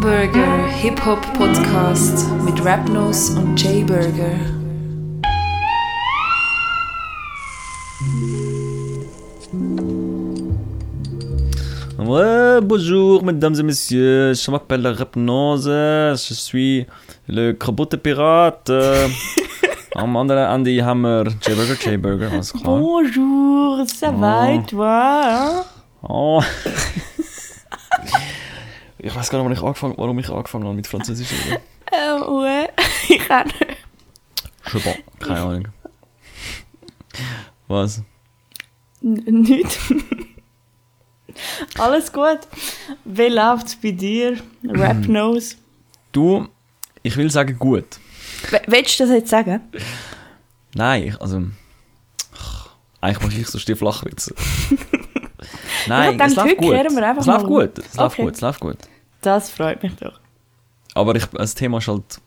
Hamburger Hip-Hop-Podcast mit Rapnose und Jay Burger. Ouais, bonjour, mesdames et messieurs. Je m'appelle Rapnose. Je suis le kaputte Pirat. Äh, am anderen Ende haben wir J-Burger, J-Burger, alles klar. Bonjour, ça va Oh. et toi hein? Oh. ich weiß gar nicht, wann ich angefangen, warum ich angefangen habe mit Französisch. Euh, ouais, ich kann nicht. Pas, keine Ahnung. Was? N- Nicht. Alles gut. Wie läuft's bei dir? Rap Nose. Du, ich will sagen gut. W- Willst du das jetzt sagen? Nein, ich, also. Eigentlich mache ich so die Flachwitze. Nein, Ich es läuft gut. Es läuft gut. Es läuft Okay. gut. Es läuft gut. Das freut mich doch. Aber ich, das Thema ist halt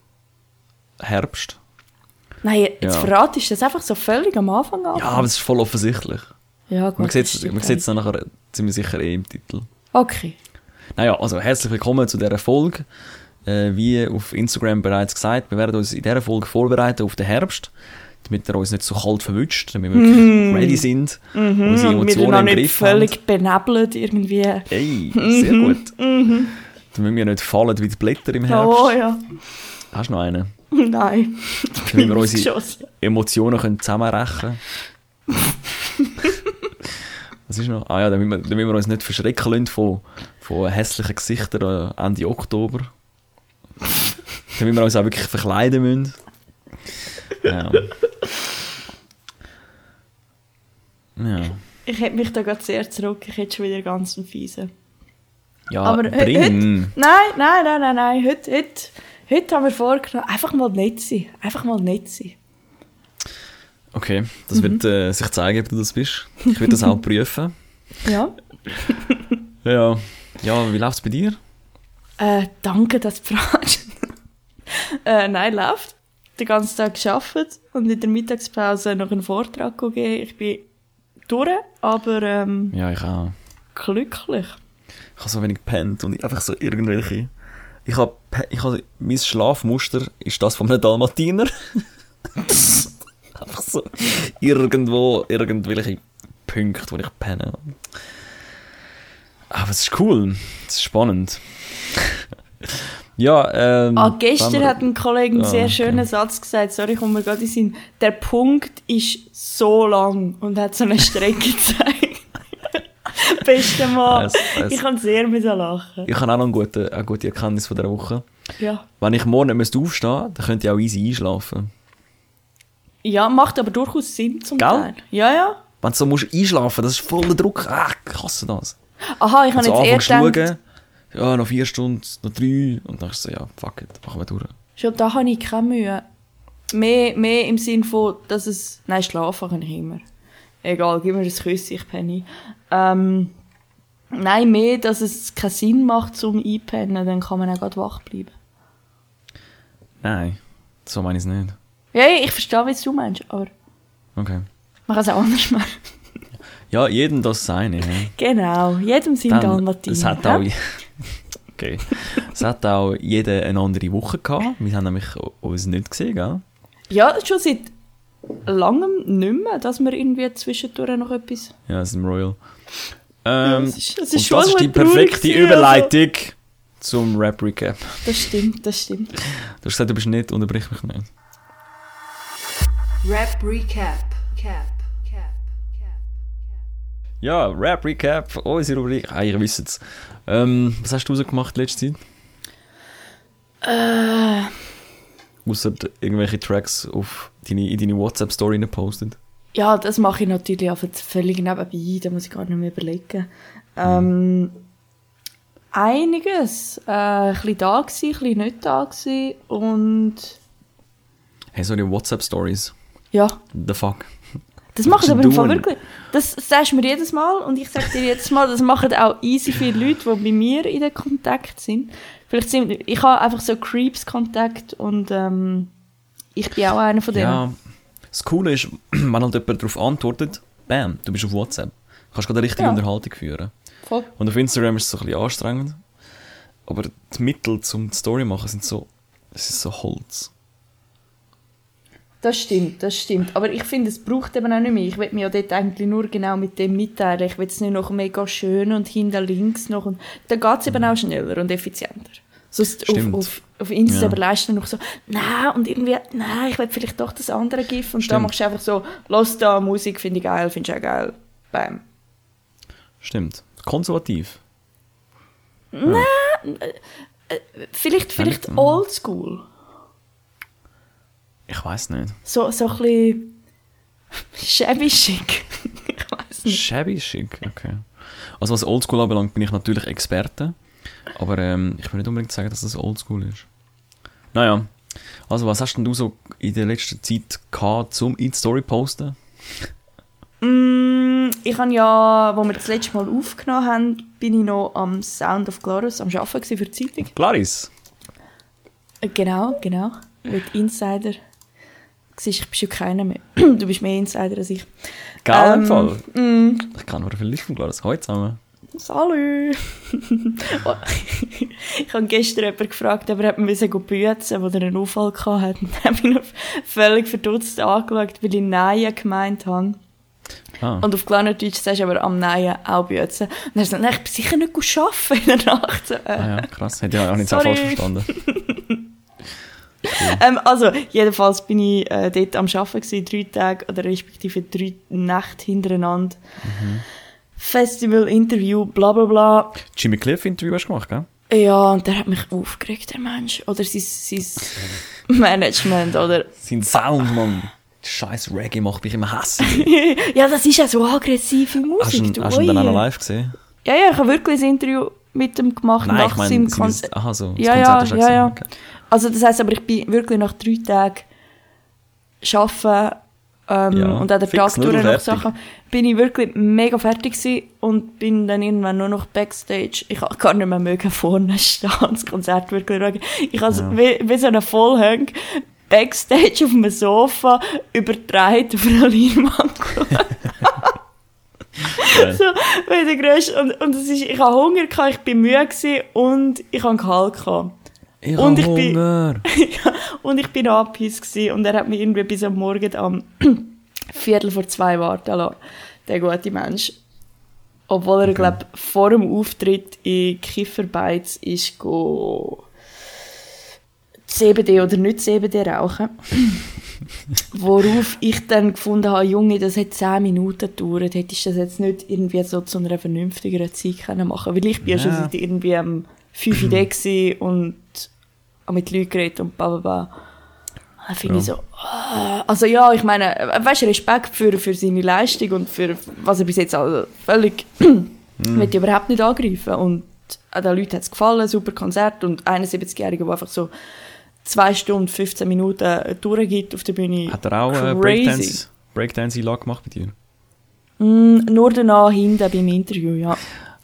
Herbst. Nein, jetzt Ja. verratest du das einfach so völlig am Anfang an. Ja, aber es ist voll offensichtlich. ja gut. Man sieht es dann nachher ziemlich sicher eh im Titel. Okay. Naja, also herzlich willkommen zu dieser Folge. Äh, wie auf Instagram bereits gesagt, wir werden uns in dieser Folge vorbereiten auf den Herbst, damit er uns nicht so kalt verwünscht, damit wir wirklich ready sind, unsere Mhm, und wir Emotionen noch im nicht Griff völlig haben. benebelt irgendwie. Ey, sehr gut. Damit wir nicht fallen wie die Blätter im Herbst. Oh ja. Hast du noch einen? Nein. Damit wir unsere Geschossen. Emotionen können zusammenrechnen Was ist noch? Ah ja, damit wir, damit wir uns nicht verschrecken lassen von, von hässlichen Gesichtern äh, Ende Oktober. damit wir uns auch wirklich verkleiden müssen. Ja. Ja. Ich hätte mich da gerade sehr zurück. Ich hätte schon wieder ganz einen fiesen. Ja, Aber bring. Nein, nein, nein, nein, nein. Heute, heute, heute haben wir vorgenommen, einfach mal nett sein. Einfach mal nett sein. Okay, das wird äh, sich zeigen, ob du das bist. Ich werde das auch prüfen. Ja. Ja. Ja, wie läuft's bei dir? Äh, danke, dass du fragst. äh, nein, läuft. Den ganzen Tag gearbeitet und in der Mittagspause noch einen Vortrag gegeben. Ich bin durch, aber ähm, Ja, ich auch. glücklich. Ich habe so wenig gepennt und einfach so irgendwelche. Ich habe, ich habe, mein Schlafmuster ist das von einem Dalmatiner. einfach so irgendwo, irgendwelche Punkte, wo ich penne. Aber es ist cool, es ist spannend. ja, ähm. Ah, gestern wir- hat ein Kollege einen Ah, sehr okay. schönen Satz gesagt. Sorry, ich komme mir gerade in Sinn. Der Punkt ist so lang und hat so eine Strecke gezeigt. Beste Mal. Es- es- Ich kann sehr müssen lachen. Ich habe auch noch eine gute, eine gute Erkenntnis von dieser Woche. Ja. Wenn ich morgen nicht müsste aufstehen dann könnte ich auch easy einschlafen. ja, macht aber durchaus Sinn zum Gell? Teil. Ja, ja. Wenn du so musst einschlafen das ist voller Druck. Ah, ich hasse das. Aha, ich habe Und so jetzt eher anfängst gedacht, schauen, ja, noch vier Stunden, noch drei. Und dann ist so, ja, fuck it, machen wir durch. schon da habe ich keine Mühe. Mehr, mehr im Sinn von, dass es... Nein, schlafen kann ich immer. Egal, gib mir ein Küsschen, ich penne. Ähm, nein, mehr, dass es keinen Sinn macht zum Einpennen, dann kann man auch gerade wach bleiben. Nein, so meine ich es nicht. Ja, ja, ich verstehe, was du meinst, aber Okay. man kann es auch anders machen. Ja, jedem das seine. hä? Genau, jedem sind Dalmatiner. es hat auch, okay. es hat auch jeder eine andere Woche gehabt. Wir haben nämlich uns nicht gesehen, gell? Ja, schon seit langem nicht mehr, dass wir irgendwie zwischendurch noch etwas... Ja, es ist im Royal. Ähm, es ist- es ist und schon das ist die perfekte Überleitung zum Rap-Recap. Das stimmt, das stimmt. Du hast gesagt, du bist nicht, unterbrich mich nicht. Rap Recap. Cap. Cap. Cap. Ja, Rap Recap, unsere Rubrik. Ah, ihr wisst es. Ähm, was hast du rausgemacht letzte Zeit? Äh, Außer irgendwelche Tracks auf deine, in deine WhatsApp-Story postet. ja, das mache ich natürlich einfach völlig nebenbei, da muss ich gar nicht mehr überlegen. Ähm, einiges. Äh, ein bisschen da gewesen, ein bisschen nicht da gewesen und Hey, so die WhatsApp-Stories. ja, The fuck? das machen aber im Fall wirklich. Das sagst du mir jedes Mal und ich sage dir jedes Mal, das machen auch easy viele Leute, die bei mir in den Kontakt sind. Vielleicht sind, ich habe einfach so Creeps-Kontakt und ähm, ich bin auch einer von denen. Ja, das Coole ist, wenn halt jemand darauf antwortet, bam, du bist auf WhatsApp. Du kannst gerade eine richtige Ja. Unterhaltung führen. Voll. Und auf Instagram ist es so ein bisschen anstrengend. aber die Mittel zum Story machen sind so, es ist so Holz. Das stimmt, das stimmt. Aber ich finde, es braucht eben auch nicht mehr. Ich will mir ja dort eigentlich nur genau mit dem mitteilen. Ich will es nicht noch mega schön und hinter links noch. Und dann geht es eben auch schneller und effizienter. Sonst auf, auf, auf Insta Ja. überleist du noch so, nein, und irgendwie, nein, ich will vielleicht doch das andere GIF. Und da Stimmt. machst du einfach so, los da, Musik finde ich geil, findest du auch geil. Bam. Stimmt. Konservativ. Vielleicht, vielleicht nicht, oldschool. Ich weiß nicht. So, so ein bisschen shabby schick. ich weiß nicht. Shabby schick, okay. Also was Oldschool anbelangt, bin ich natürlich Experte. Aber ähm, ich will nicht unbedingt sagen, dass das Oldschool ist. Naja. Also was hast denn du so in der letzten Zeit gehabt, zum in die Story posten? Mm, ich habe ja, wo wir das letzte Mal aufgenommen haben, bin ich noch am Sound of Glorious am Arbeiten für die Zeitung. Clarice. Äh, Genau, genau. Mit Insider. Siehst, ich bin schon keiner mehr. Du bist mehr Insider als ich. Geil im Ähm, Fall. Mm, Ich kann nur viel von Clarice. Heute zusammen. Salü! Ich habe gestern jemanden gefragt, ob er hat müssen büzen, wo er einen Unfall hatte. Und er hat mich noch völlig verdutzt angeschaut, weil ich Nein gemeint habe. Ah. Und auf Klarnerdeutsch sagst du aber am Nein auch büzen. Und er sagt, nein, ich bin sicher nicht gut arbeiten in der Nacht. So, äh. ah ja, krass. Hätte ich auch nicht so Sorry. falsch verstanden. Ähm, also, jedenfalls bin ich äh, dort am Arbeiten gewesen, drei Tage, oder respektive drei Nächte hintereinander. Festival, Interview, bla bla bla. Jimmy Cliff Interview hast du gemacht, gell? Ja, und der hat mich aufgeregt, der Mensch. Oder sein, sein Management, oder... Sein Sound, Mann. Scheiß Reggae macht mich immer hässlich. ja, das ist ja so aggressive hast du Musik. ihn, du, hast du ihn dann auch noch live gesehen? Ja, ja, ich habe wirklich ein Interview mit ihm gemacht Nein, nach ich meine, seinem Konzert. aha, so. das Ja, ja, hast ja, gesehen, ja. okay. Also das heisst aber, ich bin wirklich nach drei Tagen arbeiten ähm, Ja, und an der Tag durch noch. Sachen, bin ich wirklich mega fertig gewesen und bin dann irgendwann nur noch Backstage. Ich habe gar nicht mehr mögen vorne stehen und das Konzert wirklich schauen. Ich habe Ja. wie, wie so eine Vollhang Backstage auf dem Sofa übertragen auf einer Leinwand so, wie der grösste. Und, und es ist, ich habe Hunger, gehabt, ich bin müde gewesen und ich habe Gehalt gehabt. Ich Und ich bin- Hunger. Und ich bin angepisst und er hat mich irgendwie bis am Morgen am Viertel vor zwei warten lassen. Der gute Mensch. Obwohl er, Okay. glaub vor dem Auftritt in Kifferbeiz ist go CBD oder nicht CBD rauchen. Worauf ich dann gefunden habe, Junge, das hat 10 Minuten gedauert. Hättest du das jetzt nicht irgendwie so zu einer vernünftigeren Zeit können machen Weil ich bin ja, schon seit irgendwie am 5 Uhr und habe mit Leuten geredet und bla bla bla. Dann finde ich Ja. so, ah. also ja, ich meine, weißt du, Respekt für, für seine Leistung und für was er bis jetzt also völlig, will ich überhaupt nicht angreifen. Und auch den Leuten hat es gefallen, super Konzert und 71-Jähriger, der einfach so 2 Stunden, 15 Minuten durchgibt auf der Bühne. Hat er auch äh, Crazy. Breakdance, Breakdance-Einlage gemacht bei dir? Mm, nur danach hinten beim Interview, ja.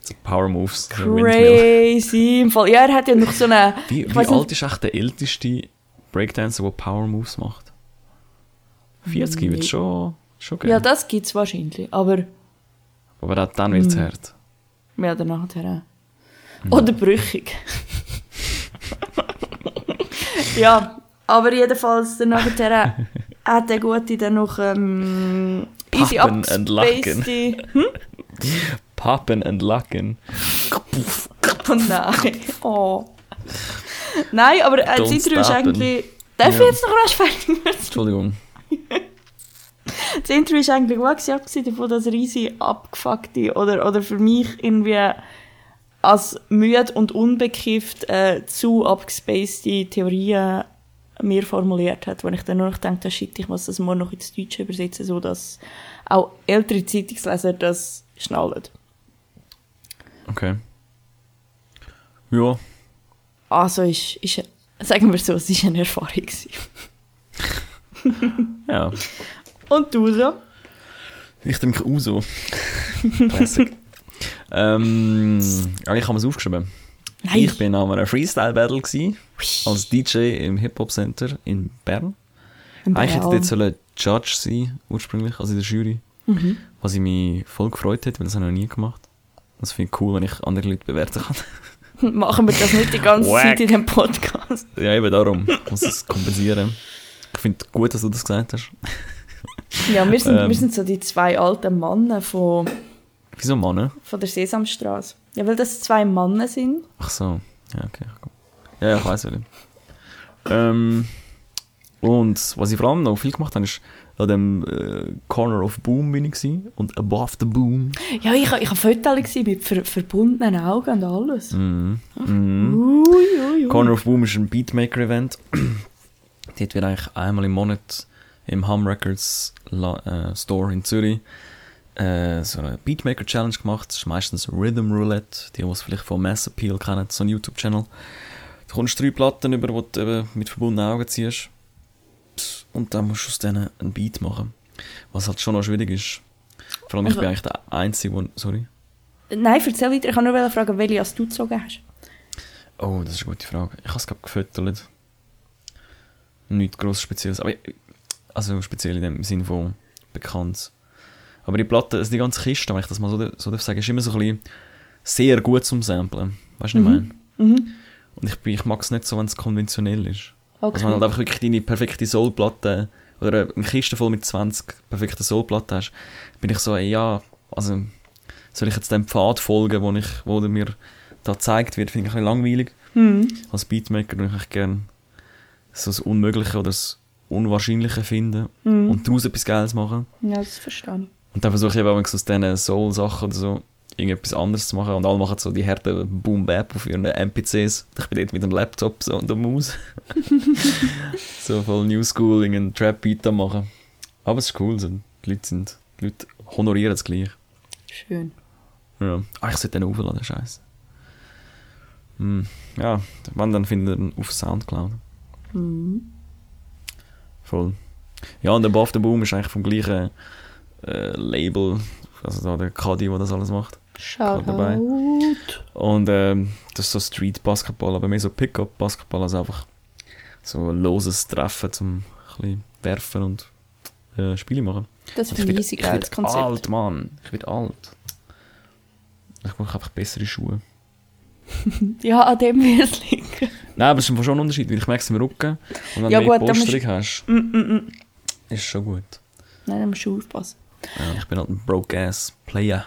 So Power Moves. Windmill. Crazy. Im Fall. Ja, er hat ja noch so eine. Wie, wie alt nicht, ist echt der älteste Breakdancer, der Power Moves macht? 40 wird schon, schon geil. Ja, das gibt es wahrscheinlich. Aber Aber auch dann wird es Hm. hart. oder nachher. auch. Oder brüchig. ja, aber jedenfalls dann nachher hat der Gute dann noch ähm, easy Pappen and Pappen and Lacken. Oh nein. Oh. Nein, aber äh, das Interview ist eigentlich... Darf Ja. ich jetzt noch rasch fertig werden? Entschuldigung. Das Interview ist eigentlich gut gewesen, abgesehen davon, dass riesig abgefuckte oder, oder für mich irgendwie als müde und unbekifft äh, zu abgespacede Theorien mir formuliert hat, wo ich dann nur noch dachte, shit, ich muss das morgen noch ins Deutsche übersetzen, so dass auch ältere Zeitungsleser das schnallen. Okay. Ja. Also ist, ist sagen wir so, es ist eine Erfahrung gewesen. Ja. Und du so? Ich trinke Uso. Classic. ähm, ich habe es aufgeschrieben. Nein. Ich bin an einem Freestyle-Battle als DJ im Hip-Hop-Center in Bern. Eigentlich hätte ich dort sollen Judge sein, ursprünglich, also in der Jury. Mhm. Was ich mich voll gefreut hat, weil das habe ich noch nie gemacht. Das finde ich cool, wenn ich andere Leute bewerten kann. Machen wir das nicht die ganze Wack. Zeit in dem Podcast. Ja, eben darum. Ich muss es kompensieren. Ich finde gut, dass du das gesagt hast. Ja, wir sind, Ähm. wir sind so die zwei alten Männer von, Wieso Mann? von der Sesamstraße. Ja, weil das zwei Männer sind. Ach so. Ja, okay. Ja, ja, ich weiß nicht. Ähm, und was ich vor allem noch viel gemacht habe, ist an dem äh, Corner of Boom bin ich gewesen, und Above the Boom. Ja, ich, ich habe Fotos mit ver verbundenen Augen und alles. Mhm. Mhm. Ui, ui, ui. Corner of Boom ist ein Beatmaker-Event. Dort wird eigentlich einmal im Monat im Hum Records La äh, Store in Zürich äh, so eine Beatmaker-Challenge gemacht. Das ist meistens Rhythm Roulette, die, die es vielleicht von Mass Appeal kennen, so ein YouTube-Channel. Du kommst drei Platten über, die du mit verbundenen Augen ziehst. Und dann musst du aus denen einen Beat machen. Was halt schon noch schwierig ist. Vor allem, ich Also- bin eigentlich der Einzige, der... Sorry? Nein, erzähl weiter. Ich kann nur fragen, welche als du gezogen hast. Oh, das ist eine gute Frage. Ich habe es gerade gefüttert. Nichts gross Spezielles. Aber, ich- also speziell in dem Sinn von bekannt. Aber die Platte, also die ganze Kiste, wenn ich das mal so, so darf sagen, ist immer so ein bisschen sehr gut zum Samplen. Weißt du, was ich meine? Mhm. Und ich, ich mag es nicht so, wenn es konventionell ist. Okay. Wenn du halt einfach wirklich deine perfekte Soulplatte oder eine Kiste voll mit 20 perfekten Soulplatten hast, bin ich so, ey, ja, also soll ich jetzt dem Pfad folgen, wo, ich, wo mir da gezeigt wird, finde ich ein bisschen langweilig. Mhm. Als Beatmaker würde ich gerne so das Unmögliche oder das Unwahrscheinliche finden Mhm. und daraus etwas Geiles machen. Ja, das verstehe ich. Und dann versuche ich eben auch aus diesen Soul-Sachen oder so irgendetwas anderes zu machen. Und alle machen so die harten Boom-Bap auf ihren MPCs. Ich bin dort mit dem Laptop so und der Maus. so voll New School, irgendeinen Trap-Beat am machen. Aber es ist cool, so. die Leute sind, die Leute honorieren es gleich. Schön. Ja. Ah, ich sollte den aufladen, scheiße. Hm. Ja, wann dann findet ihn auf Soundcloud. Mhm. Voll. Ja, und Above the Boom ist eigentlich vom gleichen äh, Label, also da der Cuddy, der das alles macht. Schau dabei. Und ähm, das ist so Street Basketball, aber mehr so Pickup Basketball, also einfach so ein loses Treffen zum ein werfen und äh, Spiele machen. Das Ich finde ich ich werd geiles Konzept. alt, Mann. Ich werde alt. Ich brauche einfach bessere Schuhe. Ja, an dem wird es liegen. Nein, aber es ist schon ein Unterschied, weil ich merke es im Rücken und wenn Ja, du gut, dann Polsterung hast, Mm, mm, mm. ist es schon gut. Nein, da musst du aufpassen. Ja, ich bin halt ein broke-ass Player.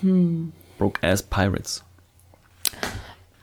Hm. Broke-ass Pirates.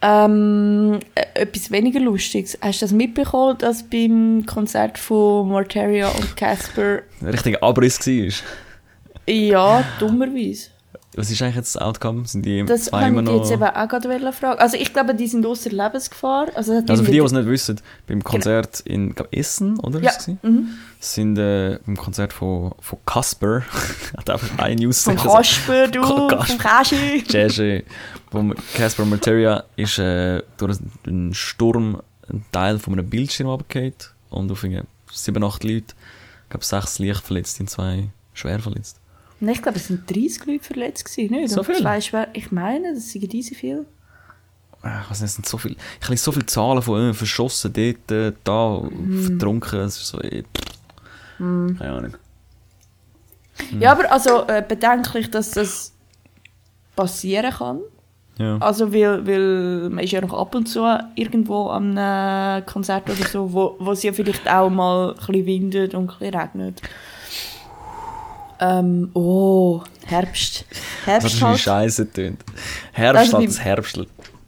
Ähm, äh, etwas weniger Lustiges. Hast du das mitbekommen, dass beim Konzert von Morteria und Casper Ein richtiger Abriss war. ja, dummerweise. Was ist eigentlich jetzt das Outcome? Sind die Das zwei immer ich noch... jetzt eben auch gerade fragen. Also ich glaube, die sind außer Lebensgefahr. Also, das Also für die, die es nicht wissen, beim Konzert in glaub, Essen, oder? Ja. Mhm. sind äh, beim Konzert von, von Casper, hat einfach ein News gesagt, Kasper, du, Ka- vom Kasper. Kaschi. Jazzy, vom Casper Materia ist äh, durch einen Sturm ein Teil von einem Bildschirm runtergefallen und auf sieben, acht Leute, ich glaube sechs leicht verletzt und zwei schwer verletzt. Nein, ich glaube, es sind 30 Leute verletzt gewesen, nicht? So Und viel? Zwei schwer. Ich meine, das sind diese viel. Ah, Ich weiß nicht, es sind so viele, ich lese so viele Zahlen von äh, verschossen dort, äh, da, vertrunken, es ist so, äh, keine Ahnung. Hm. Ja, aber also äh, bedenklich, dass das passieren kann. Ja. Also, weil, weil man ist ja noch ab und zu irgendwo am Konzert oder so, wo, wo es ja vielleicht auch mal ein bisschen windet und ein bisschen regnet. Ähm, oh, Herbst. Das Herbst ist wie halt. Scheiße tönt. Herbst Also hat das Herbstl.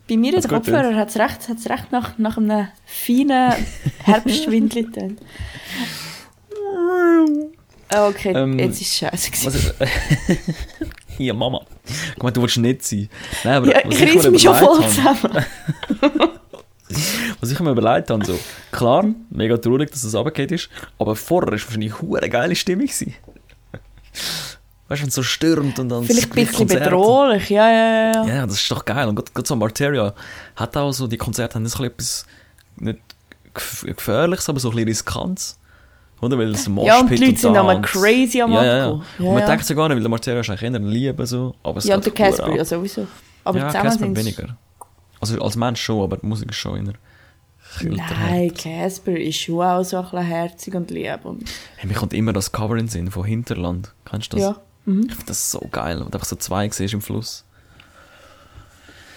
Bei mir in gut Kopfhörer hat es recht, hat's recht nach, nach einem feinen Herbstwindli getönt. Oh, Okay, Ähm, jetzt ist es scheiße. gewesen. Ist, Hier, Mama. Guck mal, du willst nicht sein. Nein, aber Ja, ich reiss mich schon voll zusammen. was ich mir überlegt habe, so, klar, mega traurig, dass es runtergeht ist, aber vorher war wahrscheinlich eine geile Stimmung. gewesen. Weißt du, wenn es so stürmt und dann Vielleicht ein bisschen Konzerte. bedrohlich, ja, ja, ja. ja. Das ist doch geil. Und gerade- so Marteria hat auch so, die Konzerte haben bisschen etwas, nicht gef- gefährliches, aber so ein bisschen riskantes. Oder? Weil es ein Ja, und die Moshpit Leute sind einmal Tanz. crazy am ja, ja, ja. Und Ja, man ja. denkt ja gar nicht, weil der Marteria ist eigentlich eher Liebe so. Aber es Ja, und der Casper ja sowieso. Aber ja, zusammen Casper sind weniger. Also als Mensch schon, aber die Musik ist schon eher. Nein, Casper ist schon auch so ein bisschen herzig und lieb. Und Hey, mir kommt immer das Cover in den Sinn von Hinterland. Kennst du das? ja. Mhm. Ich finde das so geil. Und einfach so zwei siehst im Fluss.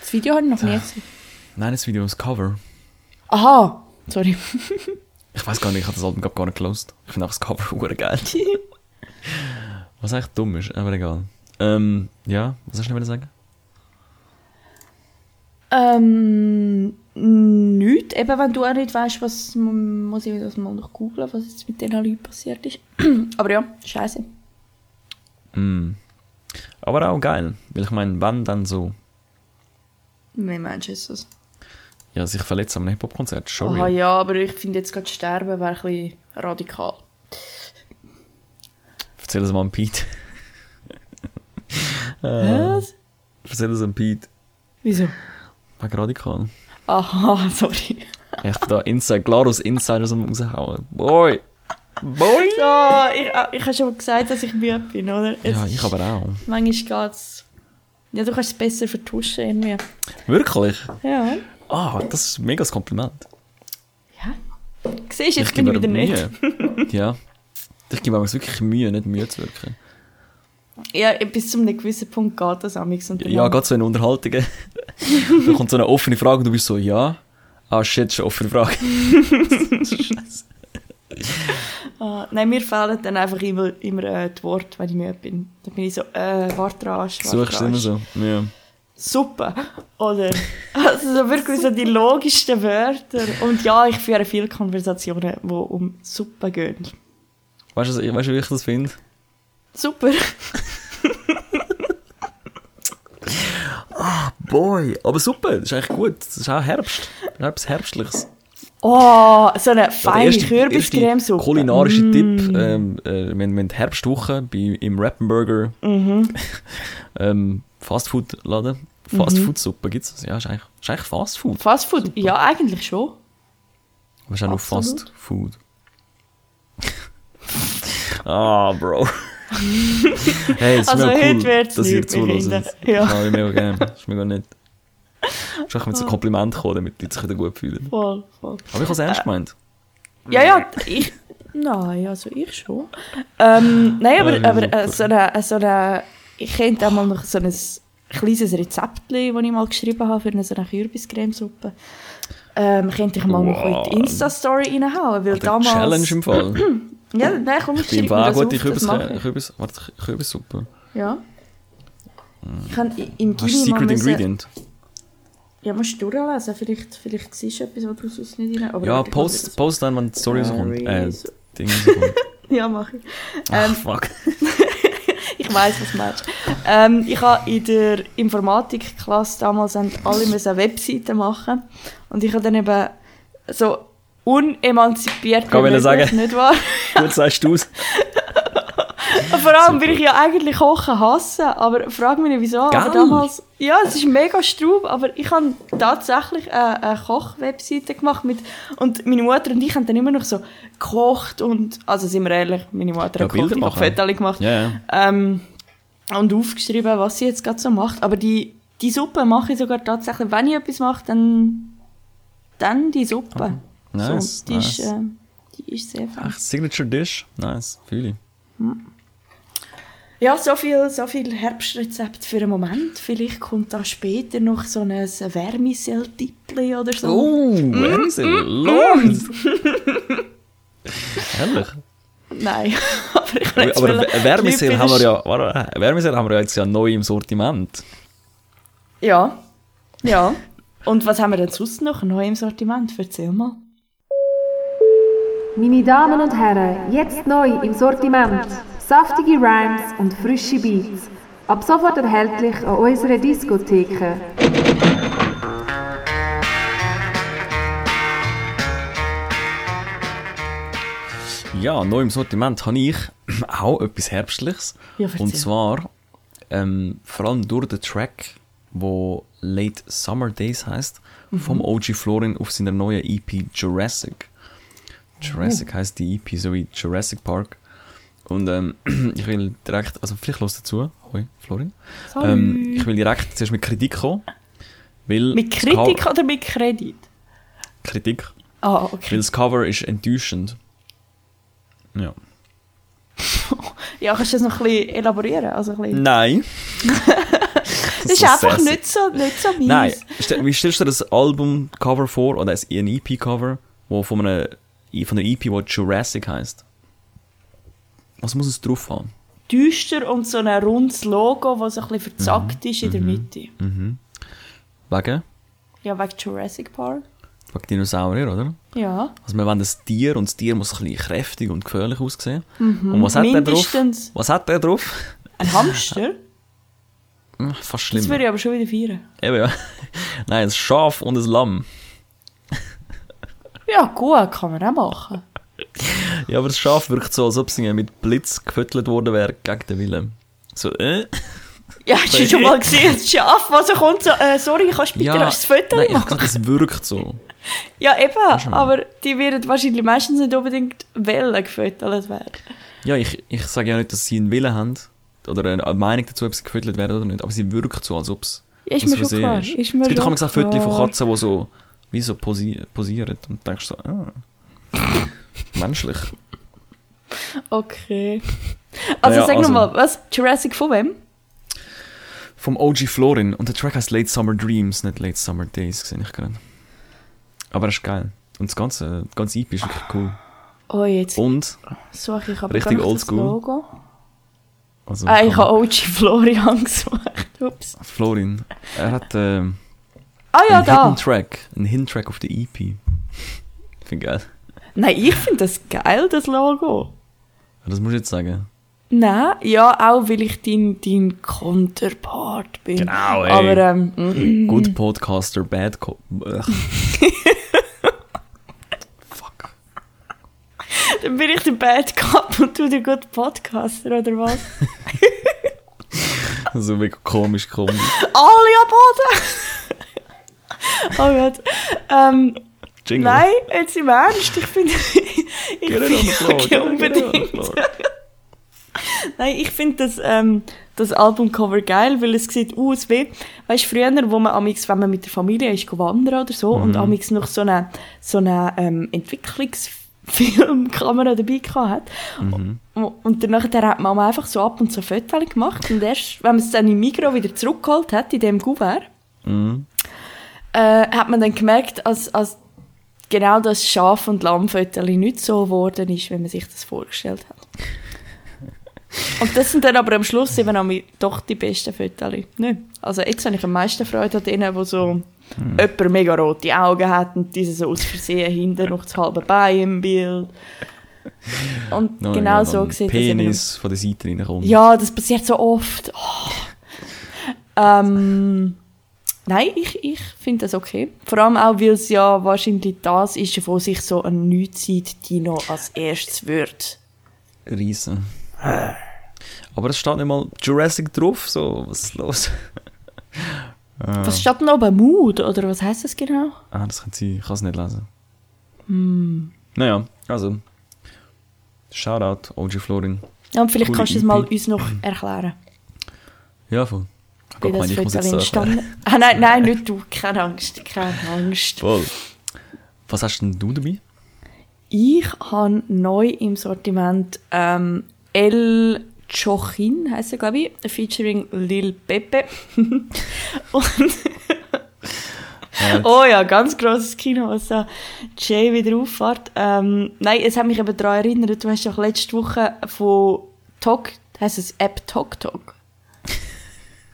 Das Video habe ich noch nie gesehen. Nein, das Video, das Cover. Aha, sorry. Ich weiß gar nicht, ich habe das Album gar nicht gelost. Ich finde auch das Cover hure geil. Was eigentlich dumm ist, aber egal. Ähm, ja, was hast du noch sagen? Ähm, nichts. Eben, wenn du auch nicht weißt, was muss ich das mal noch googeln, was jetzt mit den Leuten passiert ist. Aber ja, scheiße. Mm. Aber auch geil, weil ich meine, wann dann so, Wie meinst du das? ja, sich verletzt am Hip-Hop-Konzert, schon Aha, real. ja, aber ich finde jetzt gerade sterben wäre ein bisschen radikal. Erzähl das mal an Pete. äh, Was? erzähl das an Pete. Wieso? Wegen radikal. Aha, sorry. Ich bin da Inside, Glarus Insiders am raushauen. Boy! Boy! So, ich, ah, ich habe schon gesagt, dass ich müde bin, oder? Es Ja, ich aber auch. Manchmal geht's... Ja, du kannst es besser vertuschen irgendwie. Wirklich? Ja. Ah, das ist ein mega Kompliment. Ja. Siehst du, jetzt ich bin ich wieder nicht. Ja. Ich gebe mir wirklich Mühe, nicht Mühe zu wirken. Ja, bis zu einem gewissen Punkt geht das amigs und Ja, gerade so in Unterhaltungen. da kommt so eine offene Frage und du bist so, ja. Ah, shit, schon offene Frage. Ah, nein, mir fehlen dann einfach immer, immer äh, die Worte, wenn ich müde bin. Dann bin ich so, äh, warte rasch, warte Suchst du immer so. Ja. Super. Oder, also so wirklich so die logischsten Wörter. Und ja, ich führe viele Konversationen, die um Suppe gehen. Weißt du, weißt du, wie ich das finde? Super. Boy, aber super, das ist eigentlich gut. Das ist auch Herbst. Das etwas Herbstliches. Oh, so eine feine Kürbiscremesuppe. kulinarische Mm. Tipp. Ähm, äh, wir, wir Herbstwoche bei, im Rappenburger Mhm. ähm, Fastfood-Laden. Fastfood-Suppe gibt es. Ja, ist eigentlich, ist eigentlich Fastfood. Fastfood? Ja, eigentlich schon. Aber ist auch nur. Fastfood. ah, Bro. hey, es ist Also mega heute cool, wird's dass ihr zuhört. Ja. Kann ich mega gerne. Das ist mega nett. Ich mit so Kompliment kommen, damit die sich wieder gut fühlen. Voll, voll. Aber ich habe es ernst gemeint. Ja, ja, ich. Nein, also ich schon. Ähm, nein, aber, Ja, aber äh, so eine, so eine, ich könnte auch mal noch so ein kleines Rezept, das ich mal geschrieben habe für eine, so eine Kürbiscremesuppe. Ähm, könnte ich mal noch Wow. in die Insta-Story reinhauen, weil damals... Challenge im Fall. Ja, nein, komm, ich Ich bin schreibe mir das gute auf, das Kürbis, mache ich. Kürbis, warte, Kürbissuppe. Ja. Ich kann im Hast Gimmi mal Secret Ingredient? Ja, musst du durchlesen, vielleicht, vielleicht siehst du etwas, was du sonst nicht rein... aber Ja, ich post, post dann, wenn die Story rauskommt. Äh, Ding rauskommt. Ja, mache ich. Ähm, fuck. Ich weiß, was du meinst. Ähm, ich habe in der Informatikklasse damals alle Webseiten machen und ich habe dann eben so unemanzipiert Kann man möglich, sagen. nicht wahr? Gut sagst du es. Vor allem will ich ja eigentlich Kochen hassen, aber frag mich nicht wieso. Geil. Aber damals, ja, es ist mega straub, aber ich habe tatsächlich eine, eine Koch-Webseite gemacht mit, und meine Mutter und ich haben dann immer noch so gekocht und, also sind wir ehrlich, meine Mutter Ja, hat gekocht, ich habe. Fotos gemacht. Ja, ja. ähm, und aufgeschrieben, was sie jetzt gerade so macht. Aber die, die Suppe mache ich sogar tatsächlich, wenn ich etwas mache, dann, dann die Suppe. Nice, so, die, nice. Ist, äh, die ist sehr fein. Ach, Signature Dish. Nice, fühle ich. Ja, so viel, so viel Herbstrezept für einen Moment. Vielleicht kommt da später noch so ein Wärmesell-Tippli oder so. Oh, Wärmesel. Lord. Herrlich. Nein, aber ich Aber, aber Leute haben wir ja, haben wir ja jetzt ja neu im Sortiment. Ja, ja. Und was haben wir denn sonst noch neu im Sortiment? Erzähl mal. Meine Damen und Herren, jetzt neu im Sortiment. Saftige Rhymes und frische Beats. Ab sofort erhältlich an unserer Diskotheke. Ja, neu im Sortiment habe ich auch etwas Herbstliches. Ja. Und zwar ähm, vor allem durch den Track, wo Late Summer Days heißt, Mhm. vom OG Florin auf seiner neuen EP Jurassic. Jurassic Oh. heißt die EP, so wie Jurassic Park. Und ähm, ich will direkt, also vielleicht los dazu. Hoi, Florin. Ähm, ich will direkt zuerst mit Kritik kommen. Weil mit das Kritik oder mit Kredit? Kritik. Ah, Weil okay. das Cover ist enttäuschend. Ja. Ja, kannst du das noch ein bisschen elaborieren? Also ein bisschen... Nein. Das ist einfach sassy. nicht so, nicht so mies. Nein, wie stellst du dir das Albumcover vor, oder ein EP-Cover, wo von einer, von einer EP, die Jurassic heisst? Was muss es drauf haben? Düster und so ein rundes Logo, das so ein bisschen Mhm. verzackt ist in der Mitte. Wegen? Ja, wegen Jurassic Park. Wegen Dinosaurier, oder? Ja. Also wir wollen das Tier und das Tier muss ein bisschen kräftig und gefährlich aussehen. Und was hat der drauf? Mindestens Was hat der drauf? ein Hamster. Fast Das schlimmer. würde ich aber schon wieder feiern. Eben, ja. Nein, ein Schaf und ein Lamm. Ja, gut, kann man auch machen. Ja, aber das Schaf wirkt so, als ob sie mit Blitz gefüttert worden wäre gegen den Willen. So, äh? Ja, hast du schon mal gesehen, das Schaf, was so kommt, so, äh, sorry, kannst du bitte ja, das Foto nein, machen? gesagt, es wirkt so. Ja, eben, aber die werden wahrscheinlich meistens nicht unbedingt Wellen gefüttert werden. Ja, ich, ich sage ja nicht, dass sie einen Willen haben. Oder eine Meinung dazu, ob sie gefüttert werden oder nicht. Aber sie wirkt so, als ob es Ja, ist mir schon klar. ist. Ist mir es gibt auch manchmal Fotos von. Katzen, die so, wie so posi posieren. Und denkst so, ah. Menschlich. Okay. Also Naja, sag also- nochmal, was? Jurassic von wem? Vom OG Florin. Und der Track heißt Late Summer Dreams, nicht Late Summer Days, sehe ich gerade. Aber das ist geil. Und das ganze, das ganze EP ist wirklich cool. Oh, jetzt Und, suche ich aber richtig gar nicht oldschool. das Logo. also, Ah, ich habe OG Florian gesucht. Ups. Florin, er hat ähm, Ah ja, einen da. Hidden Track, einen Hidden Track auf der EP. Finde geil. Nein, ich finde das geil, das Logo. Das musst du jetzt sagen. Nein, ja, auch weil ich dein, dein Counterpart bin. Genau, ey. Aber, ähm, mm, Good Podcaster, Bad Co. Fuck. dann bin ich der Bad Cup und du der Good Podcaster, oder was? So mega komisch komisch. Alle am Boden! Oh Gott. Ähm, Jingle. nein, jetzt im Ernst, ich finde... ich finde unbedingt... Nein, ich finde das, ähm, das Albumcover geil, weil es sieht aus wie, weißt du, früher, wo man amix, wenn man mit der Familie ist wandern oder so und amix noch so eine, so eine ähm, Entwicklungsfilmkamera dabei hat. Und danach hat man einfach so ab und zu Fotos gemacht und erst, wenn man es dann im Mikro wieder zurückgeholt hat, in dem Kuvert, Mhm. Äh, hat man dann gemerkt, als, als genau das Schaf- und Lammfoto nicht so geworden ist, wie man sich das vorgestellt hat. Und das sind dann aber am Schluss eben auch doch die besten Fotos. Nicht? Also jetzt habe ich am meisten Freude an denen, wo so jemand mega rote Augen hat und diese so aus Versehen hinten noch das halbe Bein im Bild. Und No, genau ja, so sieht Penis von der Seite reinkommt. ja, das passiert so oft. Oh. Ähm, nein, ich, ich finde das okay. Vor allem auch, weil es ja wahrscheinlich das ist, wo sich so ein Neuzeit-Dino als erstes wird. Riesen. Aber es steht nicht mal Jurassic drauf, so, was ist los? Was steht denn oben? Mood? Oder was heißt das genau? Ah, das kann sie, ich kann es nicht lesen. Hm. Naja, also. Shoutout, OG Florin. Ja, und vielleicht Coole kannst du es mal uns noch erklären, Ja, voll. Das gemeint, ich muss jetzt entstanden Ah, nein, nein, nicht du. Keine Angst, keine Angst. Voll. Was hast denn du dabei? Ich habe neu im Sortiment ähm, El Chochin, heisst er, glaube ich, featuring Lil Pepe. Und, oh ja, ganz grosses Kino, was da Jay wieder auffährt. Ähm, nein, es hat mich eben daran erinnert, du hast doch letzte Woche von Tok, heisst es App Tok Tok?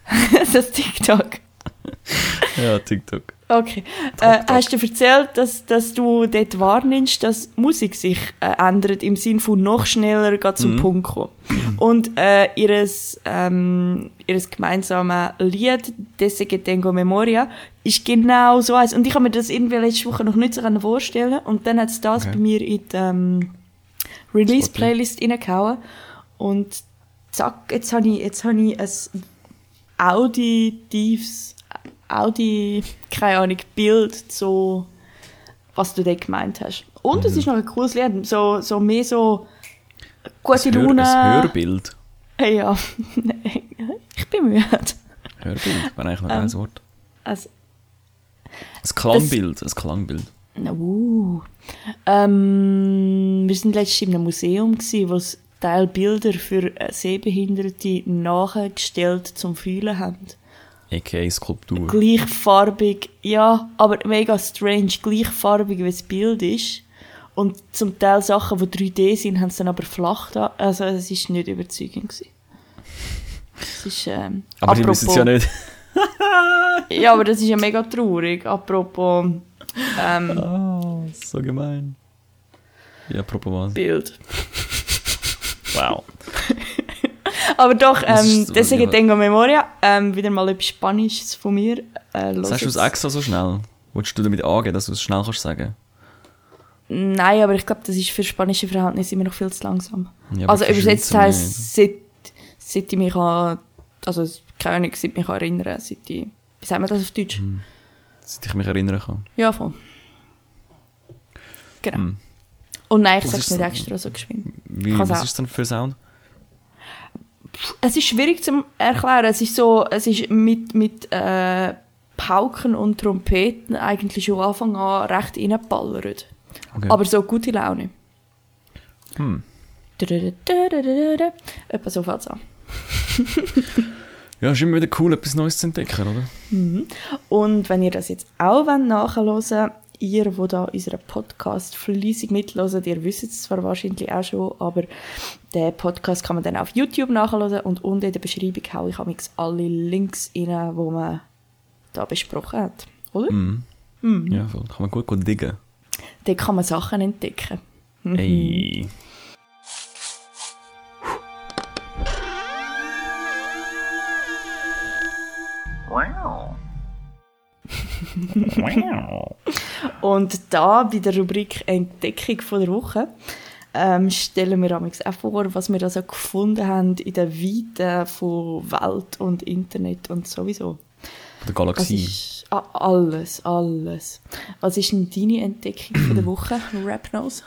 das TikTok. ja, TikTok. Okay. Äh, hast du erzählt, dass, dass du dort wahrnimmst, dass Musik sich äh, ändert, im Sinn von noch schneller geht zum Punkt kommen. Und äh, ihres, ähm, ihres gemeinsamen Lied, Desse que tengo memoria, ist genau so eins. Und ich habe mir das irgendwie letzte Woche noch nicht so vorstellen Und dann hat es das Okay. bei mir in die ähm, Release-Playlist reingehauen. Und zack, jetzt habe ich, jetzt habe ich ein auditives, Audi, keine Ahnung, Bild, so, was du dort gemeint hast. Und Mhm. es ist noch ein cooles Lied, so, so mehr so gute Hör- Laune. Ein Hörbild. Ja, ich bin müde. Hörbild, wäre eigentlich noch Ähm, ein Wort. Also, Ein Klangbild, ein Klangbild. uh. ähm, wir sind letztens in einem Museum, wo es Teil Bilder für äh, Sehbehinderte nachgestellt zum Fühlen haben. A.k.a. Skulptur. gleichfarbig, ja, aber mega strange, gleichfarbig, wie das Bild ist. Und zum Teil Sachen, die 3D sind, haben sie dann aber flach da. Also es ist nicht überzeugend gewesen. Es ist, ähm, Aber die wissen es ja nicht. Ja, aber das ist ja mega traurig. Apropos ähm, Oh, so gemein. Ja, apropos was. Bild. Wow. Aber doch, ähm, deswegen. Tengo Memoria, ähm, wieder mal etwas Spanisches von mir. Äh, Sagst du es extra so schnell? Wolltest du damit angeben, dass du es schnell kannst sagen? Nein, aber ich glaube, das ist für spanische Verhältnisse immer noch viel zu langsam. Ja, also übersetzt heisst, seit, seit ich mich an, also keine Ahnung, seit ich mich erinnere, seit ich, wie sagt man das auf Deutsch? nicht. Seit ich mich erinnern kann. Ja, voll. Genau. Hm. Und nein, ich sage es nicht extra so geschwind. Wie, was auch. ist denn für Sound? Es ist schwierig zu erklären. Es ist so, es ist mit, mit äh, Pauken und Trompeten eigentlich schon Anfang an recht reingeballert. Okay. Aber so gute Laune. Hm. Etwas so fällt es an. ja, ist immer wieder cool, etwas Neues zu entdecken, oder? Mhm. Und wenn ihr das jetzt auch nachhören wollt, ihr, wo da unseren Podcast fleissig mithört, ihr wisst es zwar wahrscheinlich auch schon, aber den Podcast kann man dann auf YouTube nachhören und unten in der Beschreibung haue ich amigs alle Links rein, wo man da besprochen hat, oder? Mhm. Ja, voll. Kann man gut, gut diggen. Dort kann man Sachen entdecken. Mhm. Ey. Und da bei der Rubrik Entdeckung von der Woche ähm, stellen wir auch vor, was wir da so gefunden haben in der Weite von Welt und Internet und sowieso. Der Galaxie. ist ah, alles, alles. Was ist denn deine Entdeckung von der Woche, Rapnose?